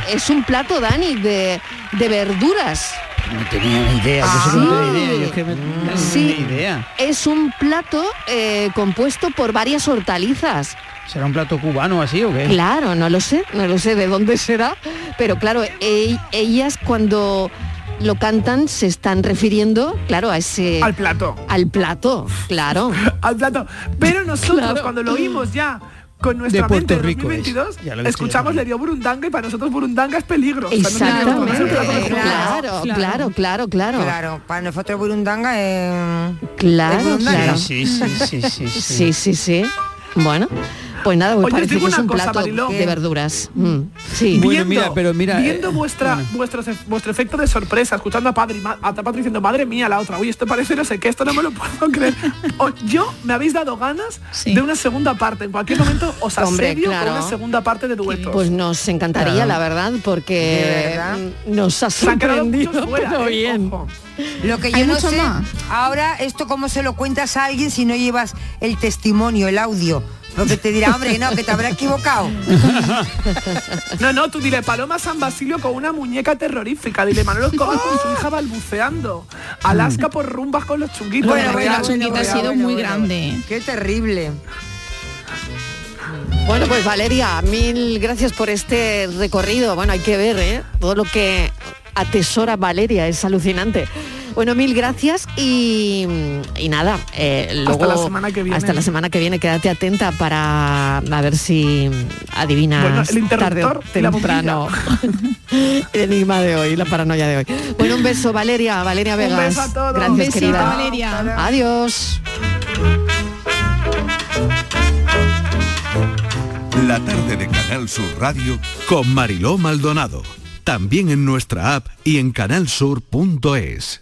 es un plato, Dani, de, de verduras. No tenía ni idea, yo sí que no tenía idea, yo es que me- no Sí. tenía idea. Es un plato eh, compuesto por varias hortalizas. ¿Será un plato cubano así o qué? Claro, no lo sé, no lo sé de dónde será, pero claro, e- ellas cuando lo cantan se están refiriendo, claro, a ese al plato. al plato, claro. [laughs] al plato. Pero nosotros Claro. cuando lo oímos ya con nuestra De Puerto mente en Rico 2022, es. Lo escuchamos le dio burundanga y para nosotros burundanga es peligro. Exactamente, claro, claro, claro, claro. Claro, para nosotros burundanga es... Claro, claro. Sí, sí, sí, sí, sí. Sí, sí, sí. Bueno, pues nada, pues Oye, os parece que es un cosa, plato Mariló. de verduras. Mm, sí. Bueno, Viendo- mira, pero mira, viendo eh, vuestra, vuestro, vuestro efecto de sorpresa, escuchando a Padre, a Patri diciendo, madre mía, la otra, uy, esto parece no sé qué, esto no me lo [laughs] puedo creer. O- yo me habéis dado ganas Sí. de una segunda parte. En cualquier momento os Hombre, asedio claro. con una segunda parte de duetos. Pues nos encantaría, Claro. la verdad, porque mm, nos ha sorprendido, fuera, pero eh, bien. ojo. Lo que yo no sé, más. ahora esto cómo se lo cuentas a alguien si no llevas el testimonio, el audio. Porque te dirá, hombre, que no, que te habrá equivocado. No, no, tú dile Paloma San Basilio con una muñeca terrorífica. Dile Manolo Escobar con su hija balbuceando. Alaska por rumbas con los chunguitos. Bueno, la chunguita ha sido muy grande. Qué terrible. Bueno, pues Valeria, mil gracias por este recorrido. Bueno, hay que ver, ¿eh? Todo lo que atesora Valeria, es alucinante. Bueno, mil gracias y, y nada, eh, luego la semana que viene. hasta la semana que viene quédate atenta para a ver si adivinas Bueno, el tarde o temprano [laughs] el enigma de hoy, la paranoia de hoy. Bueno, un beso Valeria, Valeria Un Vegas. beso a todos. Gracias, Un besito, querida. Valeria. Adiós. La tarde de Canal Sur Radio con Mariló Maldonado. También en nuestra app y en canalsur.es.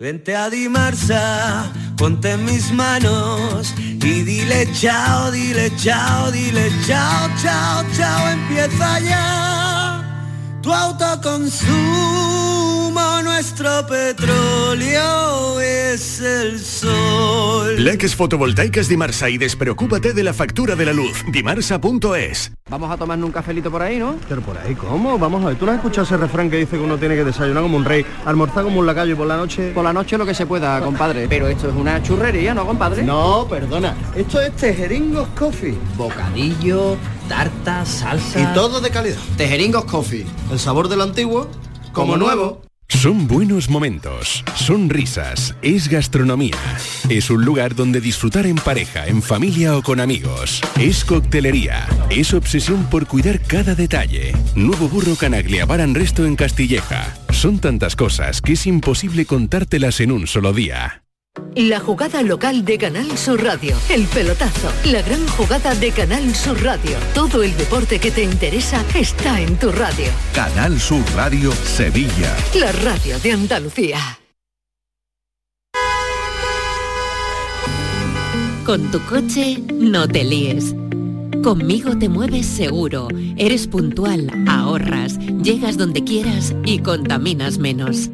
Vente a Dimarsa, ponte en mis manos y dile chao, dile chao, dile chao, chao, chao, empieza ya. Tu autoconsumo, nuestro petróleo es el sol. Leques fotovoltaicas Dimarsa y despreocúpate de la factura de la luz. Dimarsa.es. Vamos a tomarnos un cafelito por ahí, ¿no? Pero por ahí, ¿cómo? Vamos a ver, ¿tú no has escuchado ese refrán que dice que uno tiene que desayunar como un rey, almorzar como un lacayo y por la noche... Por la noche lo que se pueda, compadre. Pero esto es una churrería, ¿no, compadre? No, perdona. Esto es Tejeringos Coffee. Bocadillo, tarta, salsa... Y todo de calidad. Tejeringos Coffee. El sabor de lo antiguo, como nuevo. Son buenos momentos, son risas, es gastronomía. Es un lugar donde disfrutar en pareja, en familia o con amigos. Es coctelería, es obsesión por cuidar cada detalle. Nuevo burro Canaglia Baran Resto en Castilleja. Son tantas cosas que es imposible contártelas en un solo día. La jugada local de Canal Sur Radio. El pelotazo. La gran jugada de Canal Sur Radio. Todo el deporte que te interesa está en tu radio. Canal Sur Radio Sevilla. La radio de Andalucía. Con tu coche no te líes. Conmigo te mueves seguro, eres puntual, ahorras, llegas donde quieras y contaminas menos.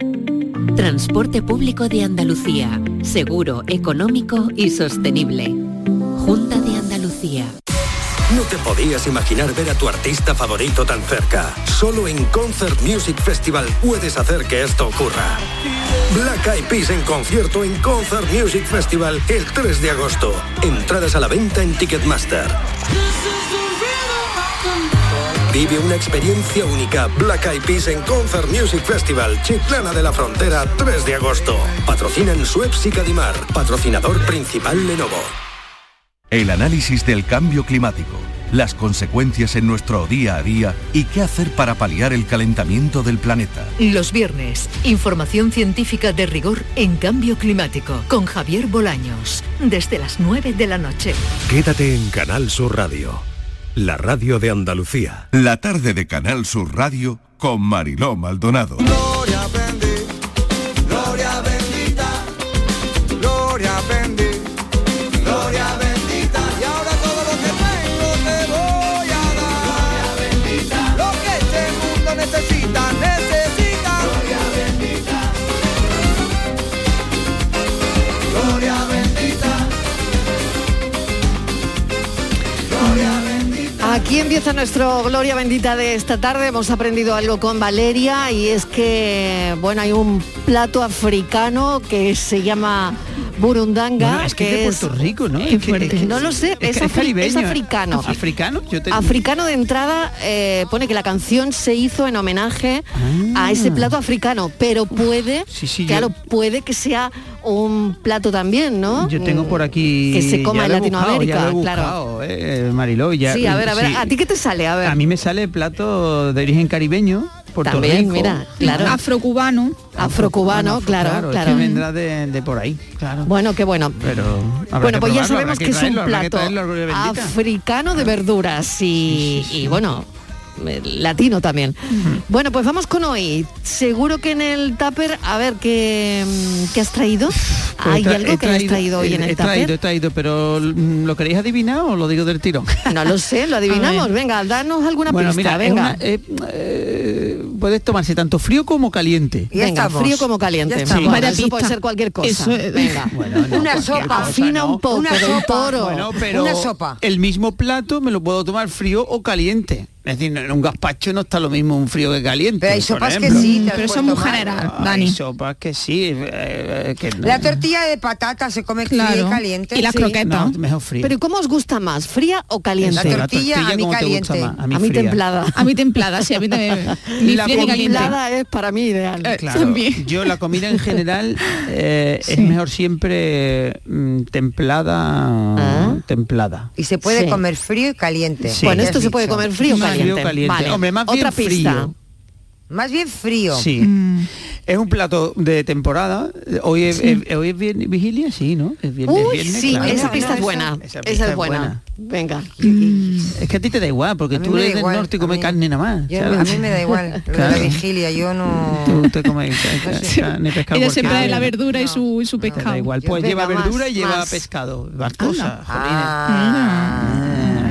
Transporte público de Andalucía, seguro, económico y sostenible. Junta de Andalucía. No te podías imaginar ver a tu artista favorito tan cerca. Solo en Concert Music Festival puedes hacer que esto ocurra. Black Eyed Peas en concierto en Concert Music Festival el 3 de agosto. Entradas a la venta en Ticketmaster. Vive una experiencia única. Black Eyed Peas en Concert Music Festival, Chiclana de la Frontera, 3 de agosto. Patrocinan Suez y Cadimar. Patrocinador principal Lenovo. El análisis del cambio climático, las consecuencias en nuestro día a día y qué hacer para paliar el calentamiento del planeta. Los viernes, información científica de rigor en cambio climático con Javier Bolaños. Desde las 9 de la noche. Quédate en Canal Sur Radio, la radio de Andalucía. La tarde de Canal Sur Radio con Mariló Maldonado. Aquí empieza nuestro Gloria Bendita de esta tarde. Hemos aprendido algo con Valeria y es que, bueno, hay un plato africano que se llama burundanga. Bueno, es que es de Puerto Rico, ¿no? Es fuerte. no lo sé, es africano. ¿Africano? Yo te- Africano de entrada eh, pone que la canción se hizo en homenaje a ese plato africano, pero puede, sí, claro, yo- puede que sea un plato también, ¿no? Yo tengo por aquí... Que se coma ya en buscado, Latinoamérica, ya claro. eh, Mariló, y ya- sí, a ver, a ver, sí. ¿a ti qué te sale? A ver. A mí me sale plato de origen caribeño, Puerto También, Rico. mira, claro. Afrocubano. Afrocubano, claro, Claro, claro. es que vendrá de, de por ahí, claro. Bueno, qué bueno. Pero Bueno, pues ya sabemos que, es un plato traerlo, africano de verduras y, y, bueno, latino también. Bueno, pues vamos con hoy. Seguro que en el tupper, a ver, ¿qué, ¿qué has traído? Pues ¿Hay he tra- algo he que hayas traído hoy en he el traído, he tupper? traído, pero mm, ¿lo queréis adivinar o lo digo del tirón? [laughs] No lo sé, lo adivinamos. Venga, danos alguna bueno, pista, mira, es venga. una- eh, eh, puedes tomarse tanto frío como caliente. Venga, frío como caliente. Ya Bueno, estamos. eso puede ser cualquier cosa. Eso Venga. [laughs] Una sopa. Afina un poco Una sopa. toro. Bueno, pero Una sopa. el mismo plato me lo puedo tomar frío o caliente. Es decir, en un gazpacho no está lo mismo un frío que caliente. Pero hay sopas que sí, Pero es muy general, Hay Dani. sopas que sí. eh, que no. La tortilla de patata se come fría Claro. y caliente. Y la Sí. croqueta. No, mejor frío. Pero ¿cómo os gusta más? ¿Fría o caliente? La tortilla, a mí ¿cómo te gusta caliente. A mí, fría. templada. [laughs] A mí templada, sí, a mí también. [laughs] Ni La fría. Templada es para mí ideal. Eh, [laughs] Claro, También. yo la comida en general eh, es mejor siempre mm, templada Ah. Templada Y se puede Sí. comer frío y caliente. Sí. Bueno, esto se puede comer frío o Frío caliente. caliente. Vale. Hombre, más Otra bien pista. Más bien frío. Sí. Mm. Es un plato de temporada. Hoy es, es- hoy es vier- vigilia, sí, ¿no? Es viernes, Uy, viernes, sí, claro. esa pista es Esa- buena. esa Esa, pista es es buena. buena. Venga. Es que a ti te da igual, porque tú da eres del igual, norte y comes carne nada más. Yo- a mí me da igual. [laughs] De la Claro. vigilia, yo no... Tú te comes [laughs] sé. carne, pescado. Ella siempre de la verdura y su, y su Te da pescado. igual. Pues lleva más, verdura y lleva más. pescado. Más cosas.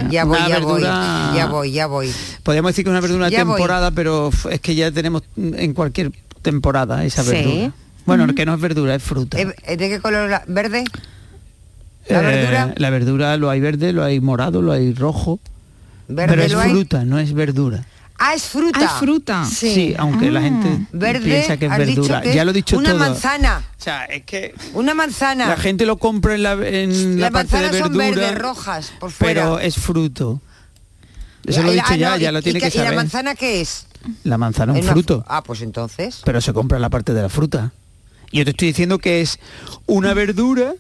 Ya voy, Una ya voy, ya voy, ya voy. Podríamos decir que es una verdura de voy. temporada, pero es que ya tenemos en cualquier temporada esa Sí. verdura. Bueno, que no es verdura, es fruta. Eh, ¿De qué color? la- ¿Verde? ¿La Eh, verdura? La verdura lo hay verde, lo hay morado, lo hay rojo. ¿Verde pero es hay? fruta, no es verdura. Ah, es fruta. Ah, es fruta. Sí, aunque la gente Verde, piensa que es verdura. que ya lo he dicho una todo. manzana. O sea, es que Una manzana. la gente lo compra en la, en la Las parte de manzanas son verdura, verdes, rojas, por fuera. pero es fruto. Eso lo he Ah, dicho ya, no, ya y- lo tiene y que ¿Y la saber. manzana qué es? La manzana es un una fruto. fru- Ah, pues entonces. pero se compra en la parte de la fruta. Y yo te estoy diciendo que es una verdura,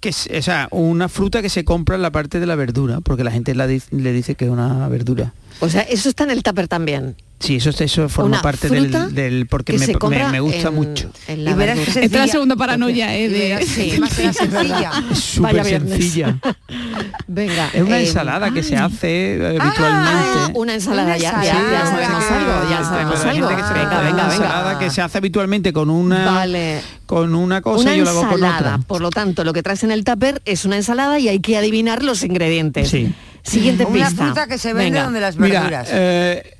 que o sea, una fruta que se compra en la parte de la verdura, porque la gente la le dice que es una verdura. O sea, eso está en el tupper también. Sí, eso, eso forma Una parte del, del- porque que me, me- me gusta en- mucho. en la Y verás que. Esta es la segunda paranoia, ¿eh? Y De... encima será [laughs] sencilla. Es súper sencilla. [laughs] Venga. Es una eh, ensalada que se hace eh, ah, habitualmente. una ensalada, ya, ya, Una ya sabemos algo, ya Sí, sabemos algo. gente que se Venga, compra venga, una venga. ensalada que se hace habitualmente con una Vale. con una cosa Una y yo la hago con otra. por lo tanto, lo que traes en el tupper es una ensalada y hay que adivinar los ingredientes. Sí. Siguiente Una pista. fruta que se vende Venga. donde las Mira, verduras. eh,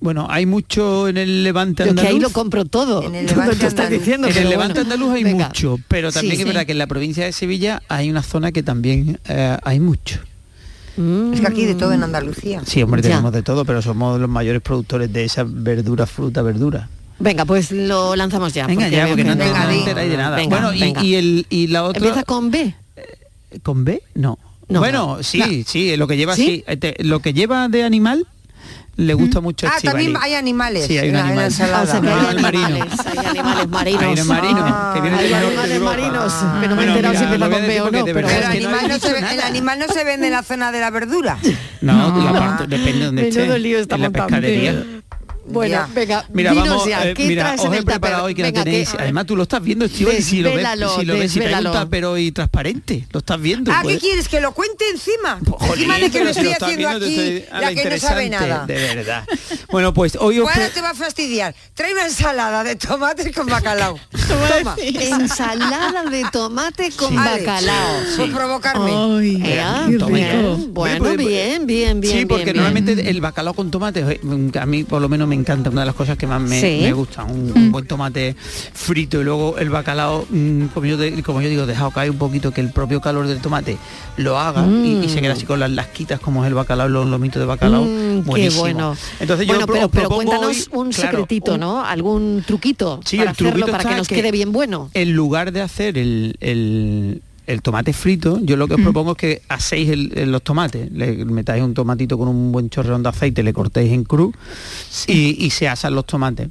bueno, hay mucho en el Levante Yo que andaluz. ahí lo compro todo. En el [laughs] Levante estás andaluz. diciendo. en pero el Levante bueno. andaluz hay Venga. mucho, pero también Sí. es verdad que en la provincia de Sevilla hay una zona que también eh, hay mucho. Mm. Es que aquí de todo en Andalucía. Sí, hombre, Ya. tenemos de todo, pero somos los mayores productores de esa verdura, fruta, verdura. Venga, pues lo lanzamos ya. Venga, ya, veo porque que no, te- Venga, no di. enteráis de nada. Venga, bueno, y- venga. Y, el, y la otra... Empieza con B. ¿Con B? No. No. bueno, sí, No. sí, lo que lleva ¿Sí? sí. eh, te- lo que lleva de animal le gusta mucho Ah, también hay animales Sí, hay un animal. O sea, que hay marino. animales, hay animales marinos. Hay un marino, Ah, que viene hay animales marinos, que no me he enterado si lo o no, pero el animal, no se dicho ve- el nada. animal no se vende en la zona de la verdura. No, parte- depende de donde esté. Menudo lío está en la pescadería. Bueno, Ya. venga, Mira, dinos vamos, ya, eh, ¿qué mira, traes os he preparado hoy que Venga, no tenéis. que- Además, tú lo estás viendo, Estíbaliz, si lo ves, si lo ves, si desvélalo. tupper hoy transparente, lo estás viendo. Ah, ¿qué pues. quieres? ¿Que lo cuente encima? Jolín, encima de que pero [laughs] lo estoy haciendo viendo, aquí, estoy- la que no sabe nada. De verdad. Bueno, pues hoy os... Pre- te va a fastidiar. Trae una ensalada de tomates con bacalao. [laughs] Toma. Ensalada de tomate con Sí. bacalao. Por provocarme. Ay, Ea, bien, rico. Bueno, Puede- puede- bien, bien, bien. Sí, porque bien, bien. normalmente el bacalao con tomate, eh, a mí por lo menos me encanta, una de las cosas que más me, Sí. me gusta, un, un buen tomate frito y luego el bacalao, mm, como yo, de- como yo digo, dejado caer un poquito, que el propio calor del tomate lo haga y, y se queda así con las lasquitas como es el bacalao, los lomitos de bacalao. Mm, qué buenísimo. bueno. Entonces yo bueno, pero, pero cuéntanos hoy, un claro, secretito, un- ¿no? Algún truquito Sí, para el truquito hacerlo, para que nos que- quede bien bueno. En lugar de hacer el, el- el tomate frito, yo lo que os propongo es que hacéis el- el- los tomates, le metáis un tomatito con un buen chorreón de aceite, le cortéis en cruz y, y se asan los tomates.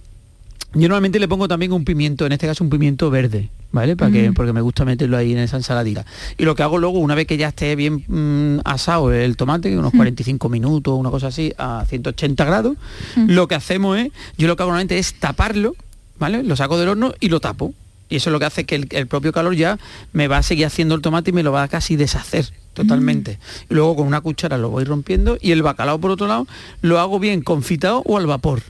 Yo normalmente le pongo también un pimiento, en este caso un pimiento verde, ¿vale? Para que, porque me gusta meterlo ahí en esa ensaladita. Y lo que hago luego, una vez que ya esté bien mm, asado el tomate, unos 45 minutos, una cosa así, a 180 grados, lo que hacemos es, yo lo que hago normalmente es taparlo, ¿vale? Lo saco del horno y lo tapo. Y eso es lo que hace que el, el propio calor ya me va a seguir haciendo el tomate y me lo va a casi deshacer totalmente. Y luego con una cuchara lo voy rompiendo y el bacalao por otro lado lo hago bien confitado o al vapor.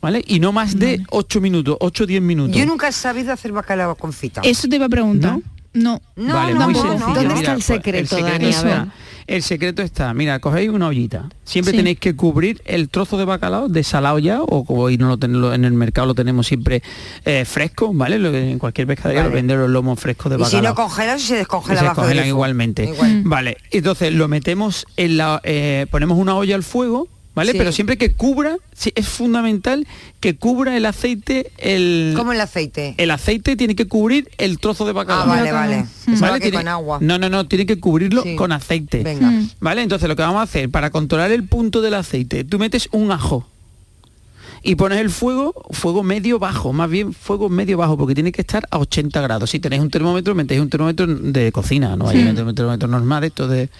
¿Vale? Y no más de 8 minutos, 8 o 10 minutos. Yo nunca he sabido hacer bacalao confitado. Eso te iba a preguntar. No. No, vale, no, muy no, sencillo. ¿Dónde Mira, está el pues, secreto, Dani? A está, ver. el secreto está, mira, cogéis una ollita. Siempre Sí. tenéis que cubrir el trozo de bacalao desalado ya, o como hoy no lo tenemos en el mercado lo tenemos siempre eh, fresco, ¿vale? Lo- En cualquier pescadería Vale. lo venden los lomos frescos de Y si bacalao. no congelas, se descongela se bajo el congelan grifo. igualmente. Igual. Vale, entonces lo metemos en la, eh, ponemos una olla al fuego, ¿vale? Sí. Pero siempre que cubra, sí, es fundamental que cubra el aceite, el, Como el aceite. el aceite tiene que cubrir el trozo de bacalao. Ah, vale, vale. Tiene- con agua. No, no, no, tiene que cubrirlo Sí. con aceite. Venga. Mm. ¿Vale? Entonces lo que vamos a hacer, para controlar el punto del aceite, tú metes un ajo y pones el fuego, fuego medio bajo, más bien fuego medio bajo, porque tiene que estar a 80 grados. Si tenéis un termómetro, metéis un termómetro de cocina, no hay un termómetro normal, esto de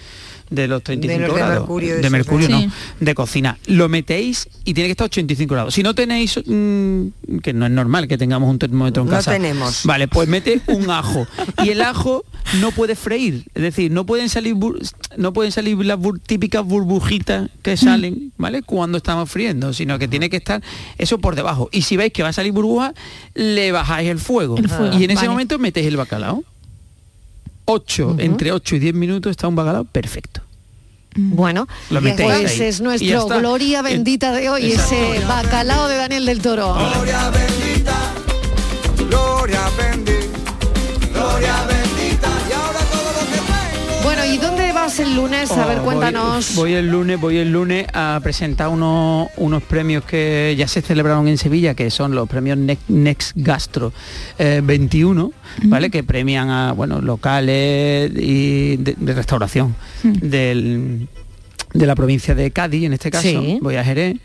de los 35 De los de grados. mercurio, de mercurio ¿no? Sí. de cocina. Lo metéis y tiene que estar a 85 grados. Si no tenéis, mm, que no es normal que tengamos un termómetro en No casa. tenemos. Vale, pues mete un ajo. Y el ajo no puede freír. Es decir, no pueden salir bur- no pueden salir las bur- típicas burbujitas que salen, ¿vale? Cuando estamos friendo, sino que tiene que estar eso por debajo. Y si veis que va a salir burbuja, le bajáis el fuego. El fuego, y en ese vale. momento metéis el bacalao. 8, entre 8 y 10 minutos está un bacalao perfecto. Bueno, Lo metéis pues ahí. es nuestro gloria bendita de hoy, ese bacalao de Daniel del Toro. Gloria bendita, gloria bendita, vas el lunes? A ver, Oh, cuéntanos. Voy, voy el lunes, voy el lunes a presentar unos, unos premios que ya se celebraron en Sevilla, que son los premios Ne- Next Gastro eh, 21, ¿vale? Que premian a bueno locales y de, de restauración del de la provincia de Cádiz, en este caso, Sí. voy a Jerez.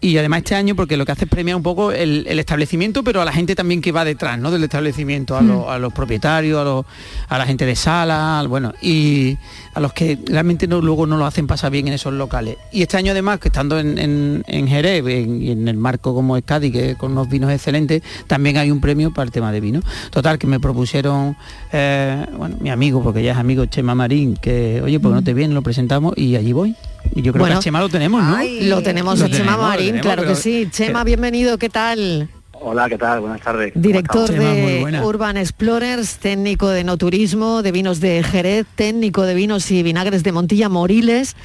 Y además este año, porque lo que hace es premiar un poco el, el establecimiento, pero a la gente también que va detrás, ¿no? Del establecimiento, a, los, a los propietarios, a, los, a la gente de sala, al- bueno, y a los que realmente no, luego no lo hacen pasar bien en esos locales. Y este año además, que estando en, en, en Jerez en- y en el marco como es Cádiz, que con unos vinos excelentes, también hay un premio para el tema de vino. Total, que me propusieron, eh, bueno, mi amigo, porque ya es amigo Chema Marín, que, oye, pues no te viene, lo presentamos y allí voy. Y yo creo Bueno, que a Chema lo tenemos, ¿no? Lo tenemos Lo a Chema tenemos, Marín, tenemos, claro que sí. Chema, bienvenido, ¿qué tal? Hola, ¿qué tal? Buenas tardes. ¿Cómo Director de Urban Explorers, técnico de no turismo, de vinos de Jerez, técnico de vinos y vinagres de Montilla Moriles.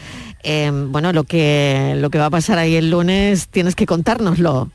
Eh, bueno, lo que, lo que va a pasar ahí el lunes tienes que contárnoslo.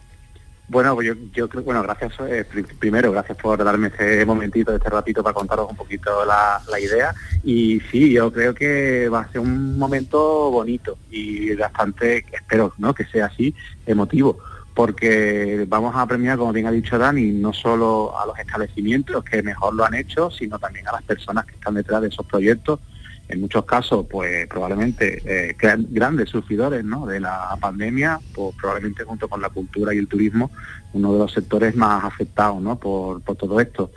Bueno, pues yo, yo creo, bueno, gracias, eh, pri- primero, gracias por darme este momentito, este ratito para contaros un poquito la, la idea. Y sí, yo creo que va a ser un momento bonito y bastante, espero, ¿no? Que sea así, emotivo. Porque vamos a premiar, como bien ha dicho Dani, no solo a los establecimientos que mejor lo han hecho, sino también a las personas que están detrás de esos proyectos en muchos casos, pues probablemente eh, gran- grandes sufridores ¿no? de la pandemia, pues probablemente junto con la cultura y el turismo, uno de los sectores más afectados ¿no? por, por todo esto.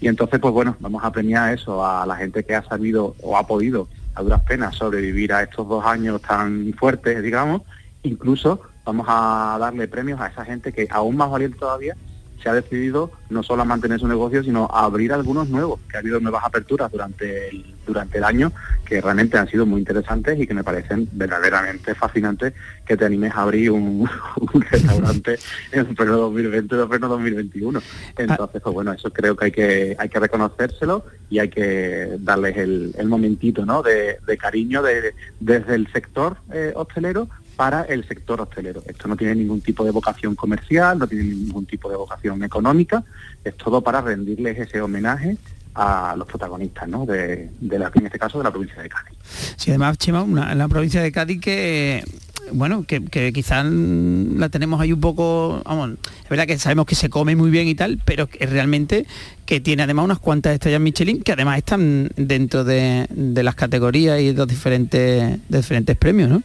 Y entonces, pues bueno, vamos a premiar eso a la gente que ha sabido o ha podido a duras penas sobrevivir a estos dos años tan fuertes, digamos. Incluso vamos a darle premios a esa gente que aún más valiente todavía se ha decidido no solo a mantener su negocio, sino a abrir algunos nuevos, que ha habido nuevas aperturas durante el, durante el año que realmente han sido muy interesantes y que me parecen verdaderamente fascinantes que te animes a abrir un, [laughs] un restaurante en pleno 2020 o pleno 2021. Entonces, pues bueno, eso creo que hay que hay que reconocérselo y hay que darles el, el momentito ¿no? de, de cariño de, desde el sector eh, hostelero para el sector hostelero. Esto no tiene ningún tipo de vocación comercial, no tiene ningún tipo de vocación económica, es todo para rendirles ese homenaje a los protagonistas, ¿no? De, de la, en este caso de la provincia de Cádiz. Sí, además, Chema, una, la provincia de Cádiz que bueno, que, que quizás la tenemos ahí un poco, vamos, es verdad que sabemos que se come muy bien y tal, pero que realmente que tiene además unas cuantas estrellas Michelin que además están dentro de, de las categorías y de los diferentes, de diferentes premios, ¿no?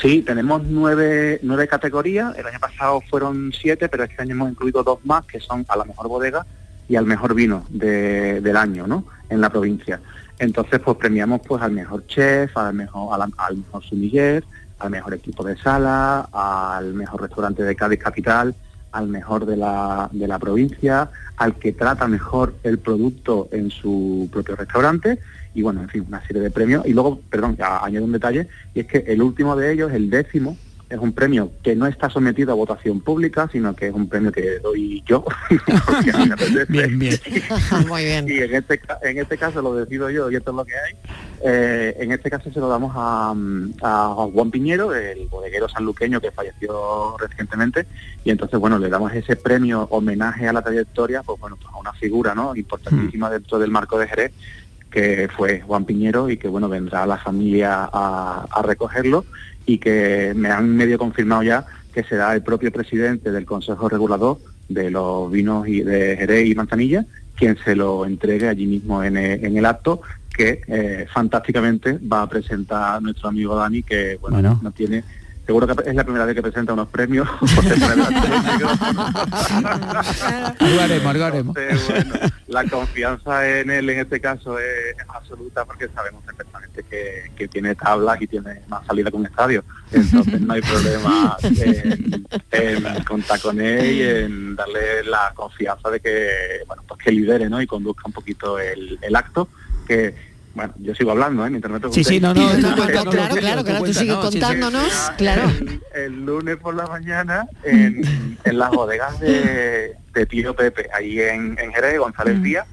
Sí, tenemos nueve, nueve categorías. El año pasado fueron siete, pero este año hemos incluido dos más, que son a la mejor bodega y al mejor vino de- del año, ¿no? En la provincia. Entonces, pues premiamos pues al mejor chef, al mejor, al, mejor sumiller, al mejor equipo de sala, al mejor restaurante de Cádiz Capital, al mejor de la, de la provincia, al que trata mejor el producto en su propio restaurante y bueno, en fin, una serie de premios. Y luego, perdón, añado un detalle, y es que el último de ellos, el décimo, es un premio que no está sometido a votación pública, sino que es un premio que doy yo. [laughs] porque a mí me [laughs] apetece. Bien, bien. [laughs] Muy bien. Y en este, en este caso lo decido yo y esto es lo que hay. Eh, en este caso se lo damos a, a Juan Piñero, el bodeguero sanluqueño que falleció recientemente. Y entonces, bueno, le damos ese premio homenaje a la trayectoria, pues bueno, pues a una figura ¿no? importantísima dentro del marco de Jerez, que fue Juan Piñero y que bueno, vendrá la familia a, a recogerlo y que me han medio confirmado ya que será el propio presidente del Consejo Regulador de los vinos y de Jerez y Manzanilla quien se lo entregue allí mismo en el, en el acto que eh, fantásticamente va a presentar nuestro amigo Dani que bueno, Bueno. no tiene seguro que es la primera vez que presenta unos premios. [laughs] Algo haremos, algo haremos. Entonces, bueno, la confianza en él en este caso es absoluta porque sabemos perfectamente que, que tiene tablas y tiene más salida que un estadio. Entonces no hay problema en, en contar con él y en darle la confianza de que, bueno, pues que lidere ¿no? y conduzca un poquito el, el acto que bueno, yo sigo hablando, ¿eh? Mientras me Sí, sí, no, no, [laughs] cuenta, no, claro, claro, cuenta, claro, tú cuenta, sigue no, sí, sí. contándonos, claro. El, el lunes por la mañana en, en las bodegas de, de Tío Pepe, ahí en, en Jerez, González Díaz,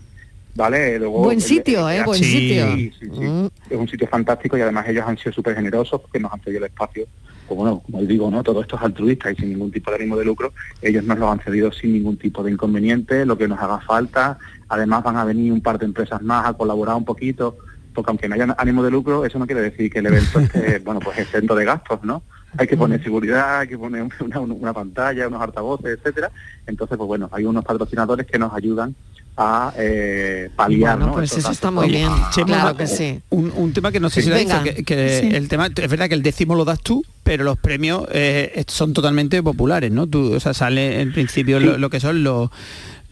¿vale? Luego, Buen sitio, ¿eh? Buen sitio. Sí, sí, sí. Es un sitio fantástico y además ellos han sido súper generosos porque nos han cedido el espacio. Pues bueno, como digo, ¿no? Todo esto es altruista y sin ningún tipo de ánimo de lucro. Ellos nos lo han cedido sin ningún tipo de inconveniente, lo que nos haga falta. Además van a venir un par de empresas más a colaborar un poquito, porque aunque no haya ánimo de lucro, eso no quiere decir que el evento esté, [laughs] bueno, pues exento de gastos, ¿no? Hay que poner seguridad, hay que poner [laughs] una, una pantalla, unos altavoces, etcétera. Entonces, pues bueno, hay unos patrocinadores que nos ayudan a eh, paliar, Bueno, ¿no? pues eso está muy bien. Chema, Claro que sí. Un, un tema que no sé Sí. si lo ha dicho, Venga. que, que Sí. el tema, es verdad que el décimo lo das tú, pero los premios eh, son totalmente populares, ¿no? Tú, o sea, sale en principio lo, lo que son los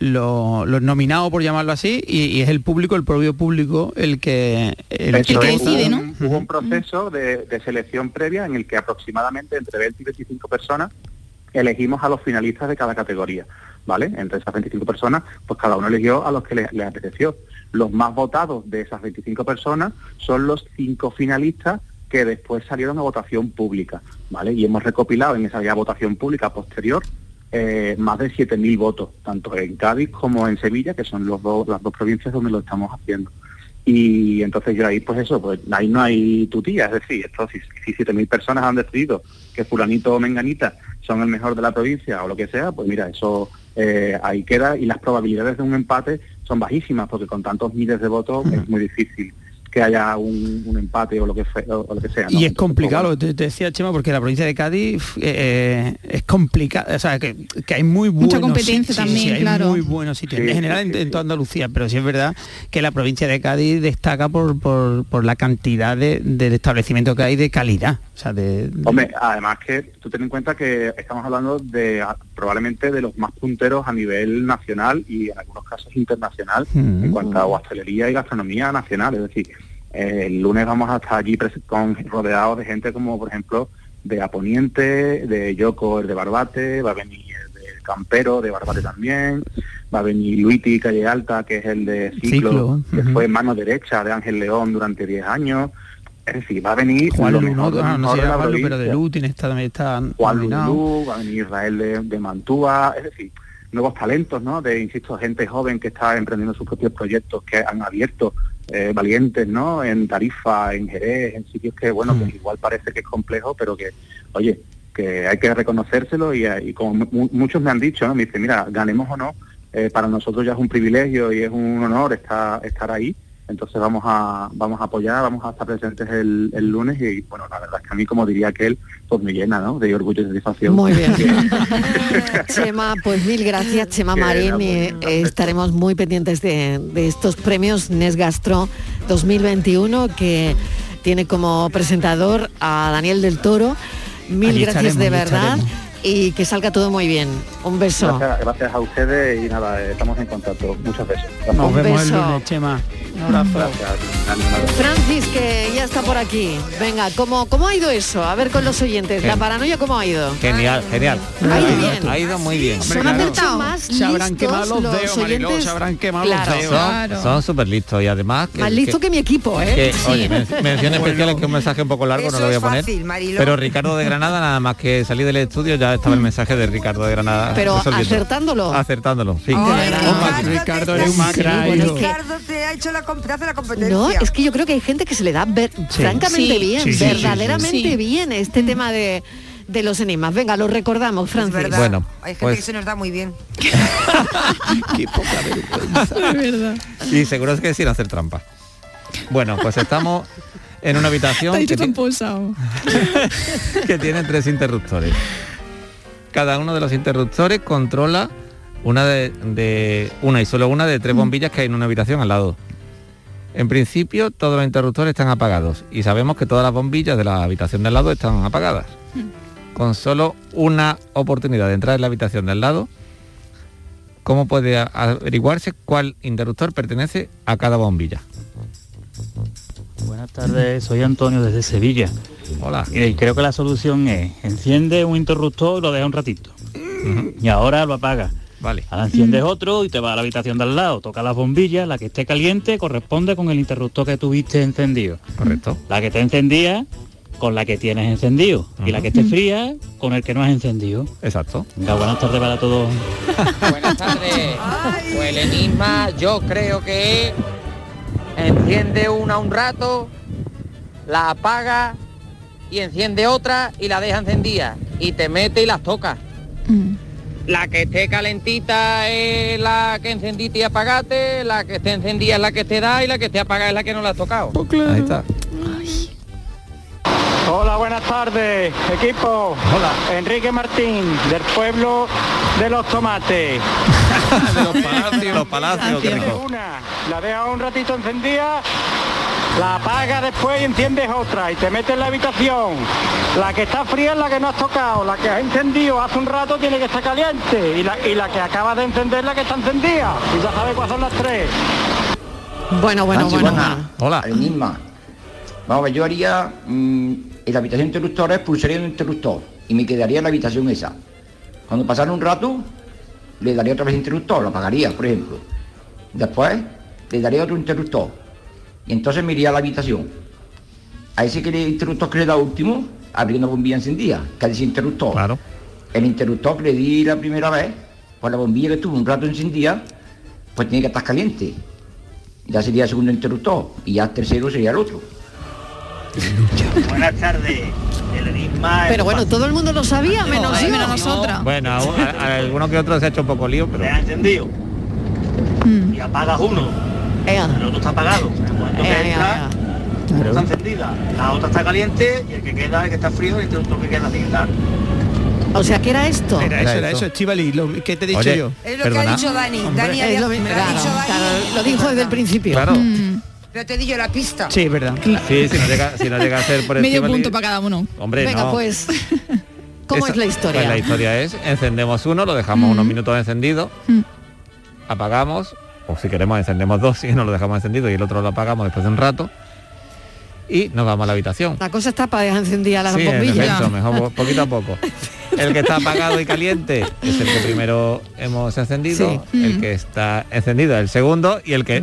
los, los nominados, por llamarlo así, y, y es el público, el propio público, el que, el Eso que es, hubo un- Hubo un proceso de, de selección previa en el que aproximadamente entre 20 y 25 personas elegimos a los finalistas de cada categoría, ¿vale? Entre esas 25 personas, pues cada uno eligió a los que le, le apeteció. Los más votados de esas 25 personas son los cinco finalistas que después salieron a votación pública, ¿vale? Y hemos recopilado en esa ya votación pública posterior eh, más de 7.000 votos, tanto en Cádiz como en Sevilla, que son los dos, las dos provincias donde lo estamos haciendo. Y entonces yo ahí, pues eso, pues ahí no hay tutía, es decir, esto, si, si 7.000 personas han decidido que fulanito o menganita son el mejor de la provincia o lo que sea, pues mira, eso eh, ahí queda y las probabilidades de un empate son bajísimas, porque con tantos miles de votos es muy difícil que haya un, un empate o lo que fe- o, o lo que sea. ¿no? Y es Entonces, complicado, te, te decía Chema, porque la provincia de Cádiz f- eh, es complicada, o sea, que, que hay muy buenos Mucha competencia sitios, también, sí, claro. muy buenos sitios, Sí, en general sí, en- sí, en, toda Andalucía, pero sí es verdad que la provincia de Cádiz destaca por, por, por la cantidad de, del establecimiento que hay de calidad, o sea, de... de- Hombre, además que tú ten en cuenta que estamos hablando de probablemente de los más punteros a nivel nacional y en algunos casos internacional Mm. en cuanto a hostelería y gastronomía nacional. Es decir, eh, el lunes vamos a estar allí con, rodeados de gente como, por ejemplo, de Aponiente, de Yoko, el de Barbate, va a venir el de Campero, de Barbate también, va a venir Luiti Calle Alta, que es el de Ciclo, Ciclo, que fue mano derecha de Ángel León durante 10 años. Es decir, va a venir Juan lo Lu, mejor no, de no sé pero. Lutin está, está Juan. Lulú, va a venir Israel de, de Mantúa, es decir, nuevos talentos, ¿no? De, insisto, gente joven que está emprendiendo sus propios proyectos, que han abierto eh, valientes, ¿no? En Tarifa, en Jerez, en sitios que, bueno, que igual parece que es complejo, pero que, oye, que hay que reconocérselo y, y como mu- muchos me han dicho, ¿no? Me dicen, mira, ganemos o no, eh, para nosotros ya es un privilegio y es un honor estar, estar ahí. Entonces vamos a vamos a apoyar, vamos a estar presentes el, el lunes y bueno, la verdad es que a mí, como diría aquel, pues me llena, ¿no? De orgullo y satisfacción. Muy bien. [laughs] [laughs] Chema, pues mil gracias, Chema Marín. eh, estaremos muy pendientes de, de estos premios NES Gastro 2021 que tiene como presentador a Daniel del Toro. Mil Allí gracias de verdad y que salga todo muy bien. Un beso. Gracias, gracias a ustedes y nada, eh, estamos en contacto. Muchas veces. Nos Un vemos el lunes, Chema. Un abrazo. Gracias. Francis, que ya está por aquí. Venga, ¿cómo, cómo ha ido eso? A ver con los oyentes. La paranoia, ¿cómo ha ido? Genial, genial. Ha ido bien. Ha ido muy bien. Son claro. mucho más Se habrán listos quemado los dedos, Mariló, oyentes. se habrán quemado Claro. los dedos. Son- Claro. Son súper listos y además... que- Más listo que, mi equipo, ¿eh? que, oye, men- mención especial es que un mensaje un poco largo Eso no lo voy a es poner. fácil, pero Ricardo de Granada, nada más que salí del estudio, ya estaba el mensaje de Ricardo de Granada. Pero acertándolo. Acertándolo, sí. Ricardo, te- eres un Sí, bueno. Ricardo te ha hecho la, comp- te hace la competencia. No, es que yo creo que hay gente que se le da ver- francamente Sí. bien, Sí, sí, sí, verdaderamente bien este tema de, de los enigmas. Venga, lo recordamos, Es Francis. verdad. Bueno, Hay gente pues- que se nos da muy bien. [laughs] Qué poca vergüenza. Es. Y seguro es que sin hacer trampa. Bueno, pues estamos en una habitación que, ti- [laughs] que tiene tres interruptores. Cada uno de los interruptores controla una de, de- una y solo una de tres bombillas que hay en una habitación al lado. En principio todos los interruptores están apagados y sabemos que todas las bombillas de la habitación de al lado están apagadas. Con solo una oportunidad de entrar en la habitación de al lado, ¿cómo puede averiguarse cuál interruptor pertenece a cada bombilla? Buenas tardes, soy Antonio desde Sevilla. Hola. Y creo que la solución es, enciende un interruptor y lo deja un ratito. Y ahora lo apaga. Vale. Ahora enciendes otro y te vas a la habitación de al lado, toca las bombillas, la que esté caliente corresponde con el interruptor que tuviste encendido. Correcto. La que te encendía, con la que tienes encendido. Y la que esté fría, con el que no has encendido. Exacto. Venga, buenas tardes para todos. [laughs] Buenas tardes. Pues el enigma yo creo que es, enciende una un rato, la apaga y enciende otra y la deja encendida. Y te mete y las toca. La que esté calentita es la que encendiste y apagaste, la que esté encendida es la que te da y la que esté apagada es la que no la has tocado. Ahí está. Hola, buenas tardes, equipo. Hola. Enrique Martín, del pueblo de los tomates. [laughs] de los palacios. Los palacios, qué rico. Una, la dejas un ratito encendida, la apagas después y enciendes otra y te metes en la habitación. La que está fría es la que no has tocado, la que has encendido hace un rato tiene que estar caliente y la, y la que acabas de encender es la que está encendida. Y ya sabes cuáles son las tres. Bueno, bueno, Nancy, bueno. Hola. Enigma. Vamos a ver, yo haría mm, en la habitación interruptora expulsaría un interruptor y me quedaría en la habitación esa. Cuando pasara un rato, le daría otra vez interruptor, lo apagaría, por ejemplo. Después, le daría otro interruptor. Y entonces me iría a la habitación. A ese que le interruptor que le da último, una bombilla encendida, que es interruptor. Claro. El interruptor que le di la primera vez, pues la bombilla que estuvo un rato encendida, pues tiene que estar caliente. Ya sería el segundo interruptor y ya el tercero sería el otro. Buenas tardes. El enigma Pero bueno, todo el mundo lo sabía, menos Ay, yo. menos nosotras. Bueno, a, a- a alguno que otro se ha hecho un poco lío, pero... Te has encendido Mm. y apagas uno, Ea, el otro está apagado. El ea, que ea, entra, ea. una está encendida, la otra está caliente y el que queda, el que está frío, y el otro que queda sin estar. O sea, ¿qué era esto? Era eso, era eso. eso, Estivali, lo que te he dicho Oye, yo. Es lo que Perdona. ha dicho Dani. Dani había- lo, me lo ha claro, dicho Dani. claro, lo dijo desde el principio. Claro. Mm. Pero te digo la pista. Sí, es verdad. Sí, si no llega, si no llega a ser por [laughs] Medio Estíbaliz- punto para cada uno. Hombre, Venga, no. pues, [laughs] ¿cómo Esa- es la historia? Pues la historia es, encendemos uno, lo dejamos Mm. unos minutos encendido, Mm. apagamos, o si queremos encendemos dos y no lo dejamos encendido y el otro lo apagamos después de un rato y nos vamos a la habitación. La cosa está para dejar encendida las Sí, en bombillas. efecto, mejor po- poquito a poco. [laughs] El que está apagado y caliente es el que primero hemos encendido, Sí. el Mm. que está encendido el segundo y el que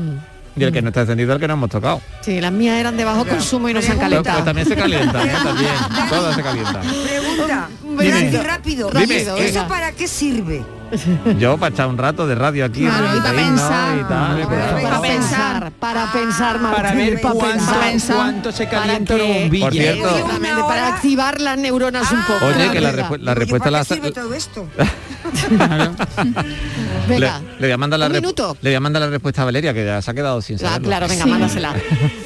y el que no está encendido el que no hemos tocado. Sí, las mías eran de bajo consumo y no se han Pues, calentado. pues también se calientan, ¿eh? también, [laughs] todas se calientan. Pregunta. Dime. Rápido, rápido. Dime. ¿Eso para qué sirve? [laughs] Yo para echar un rato de radio aquí, Claro, y de para pensar. y tal, para pensar, para pensar, Martín, Para ver para cuánto, pensar. cuánto se calienta una bombilla. Por cierto. Exactamente, para activar las neuronas un poco. Oye, que la, Venga. respu- la Digo, ¿y respuesta la todo esto? [laughs] le, Venga. le voy a mandar la Un rep- minuto. le voy a mandar la respuesta a Valeria que ya se ha quedado sin Ah, claro, venga, Sí. mándasela.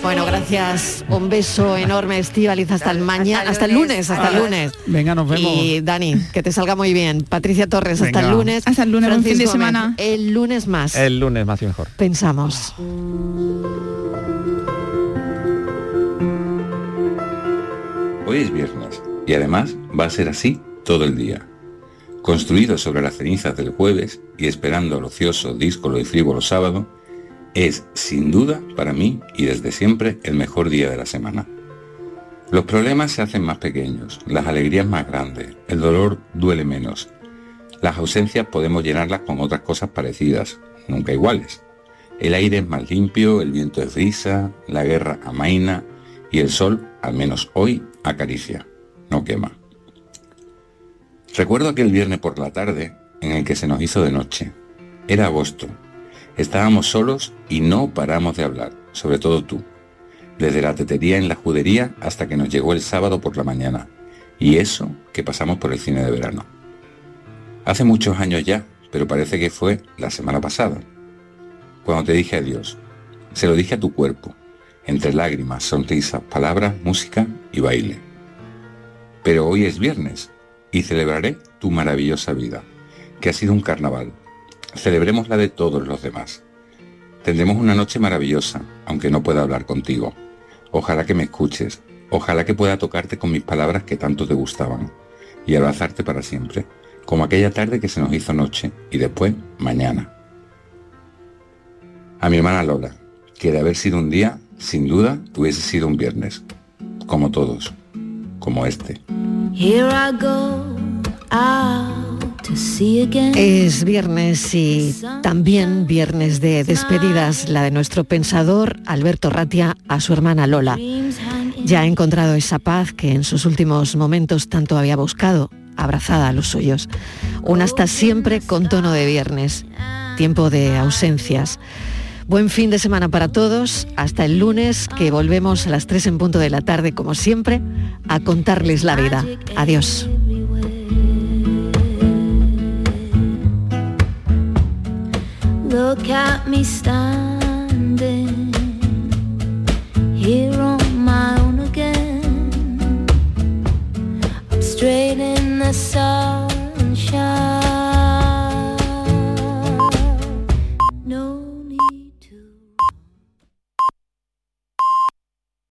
Bueno, gracias. Un beso enorme, Estíbaliz, hasta el mañana, hasta el lunes, hasta el lunes. Venga, nos vemos. Y Dani, que te salga muy bien. Patricia Torres, hasta Venga. el lunes. Hasta el lunes, buen fin de Gómez, semana. El lunes más. El lunes más y mejor. Pensamos. Hoy es viernes y además va a ser así todo el día. Construido sobre las cenizas del jueves y esperando al ocioso, díscolo y frívolo sábado, es sin duda para mí y desde siempre el mejor día de la semana. Los problemas se hacen más pequeños, las alegrías más grandes, el dolor duele menos. Las ausencias podemos llenarlas con otras cosas parecidas, nunca iguales. El aire es más limpio, el viento es brisa, la guerra amaina y el sol, al menos hoy, acaricia, no quema. Recuerdo aquel viernes por la tarde en el que se nos hizo de noche. Era agosto. Estábamos solos y no paramos de hablar, sobre todo tú. Desde la tetería en la judería hasta que nos llegó el sábado por la mañana. Y eso que pasamos por el cine de verano. Hace muchos años ya, pero parece que fue la semana pasada. Cuando te dije adiós, se lo dije a tu cuerpo, entre lágrimas, sonrisas, palabras, música y baile. Pero hoy es viernes y celebraré tu maravillosa vida, que ha sido un carnaval. Celebremos la de todos los demás. Tendremos una noche maravillosa, aunque no pueda hablar contigo. Ojalá que me escuches, ojalá que pueda tocarte con mis palabras que tanto te gustaban y abrazarte para siempre, como aquella tarde que se nos hizo noche y después mañana. A mi hermana Lola, que de haber sido un día, sin duda, hubiese sido un viernes, como todos, como este. Here I go out to see again. Es viernes y también viernes de despedidas, la de nuestro pensador Alberto Ratia a su hermana Lola. ya ha encontrado esa paz que en sus últimos momentos tanto había buscado, abrazada a los suyos. Un hasta siempre con tono de viernes, tiempo de ausencias. Buen fin de semana para todos, hasta el lunes que volvemos a las 3 en punto de la tarde, como siempre, a contarles la vida. Adiós. Look at me standing here on my own again. the sunshine.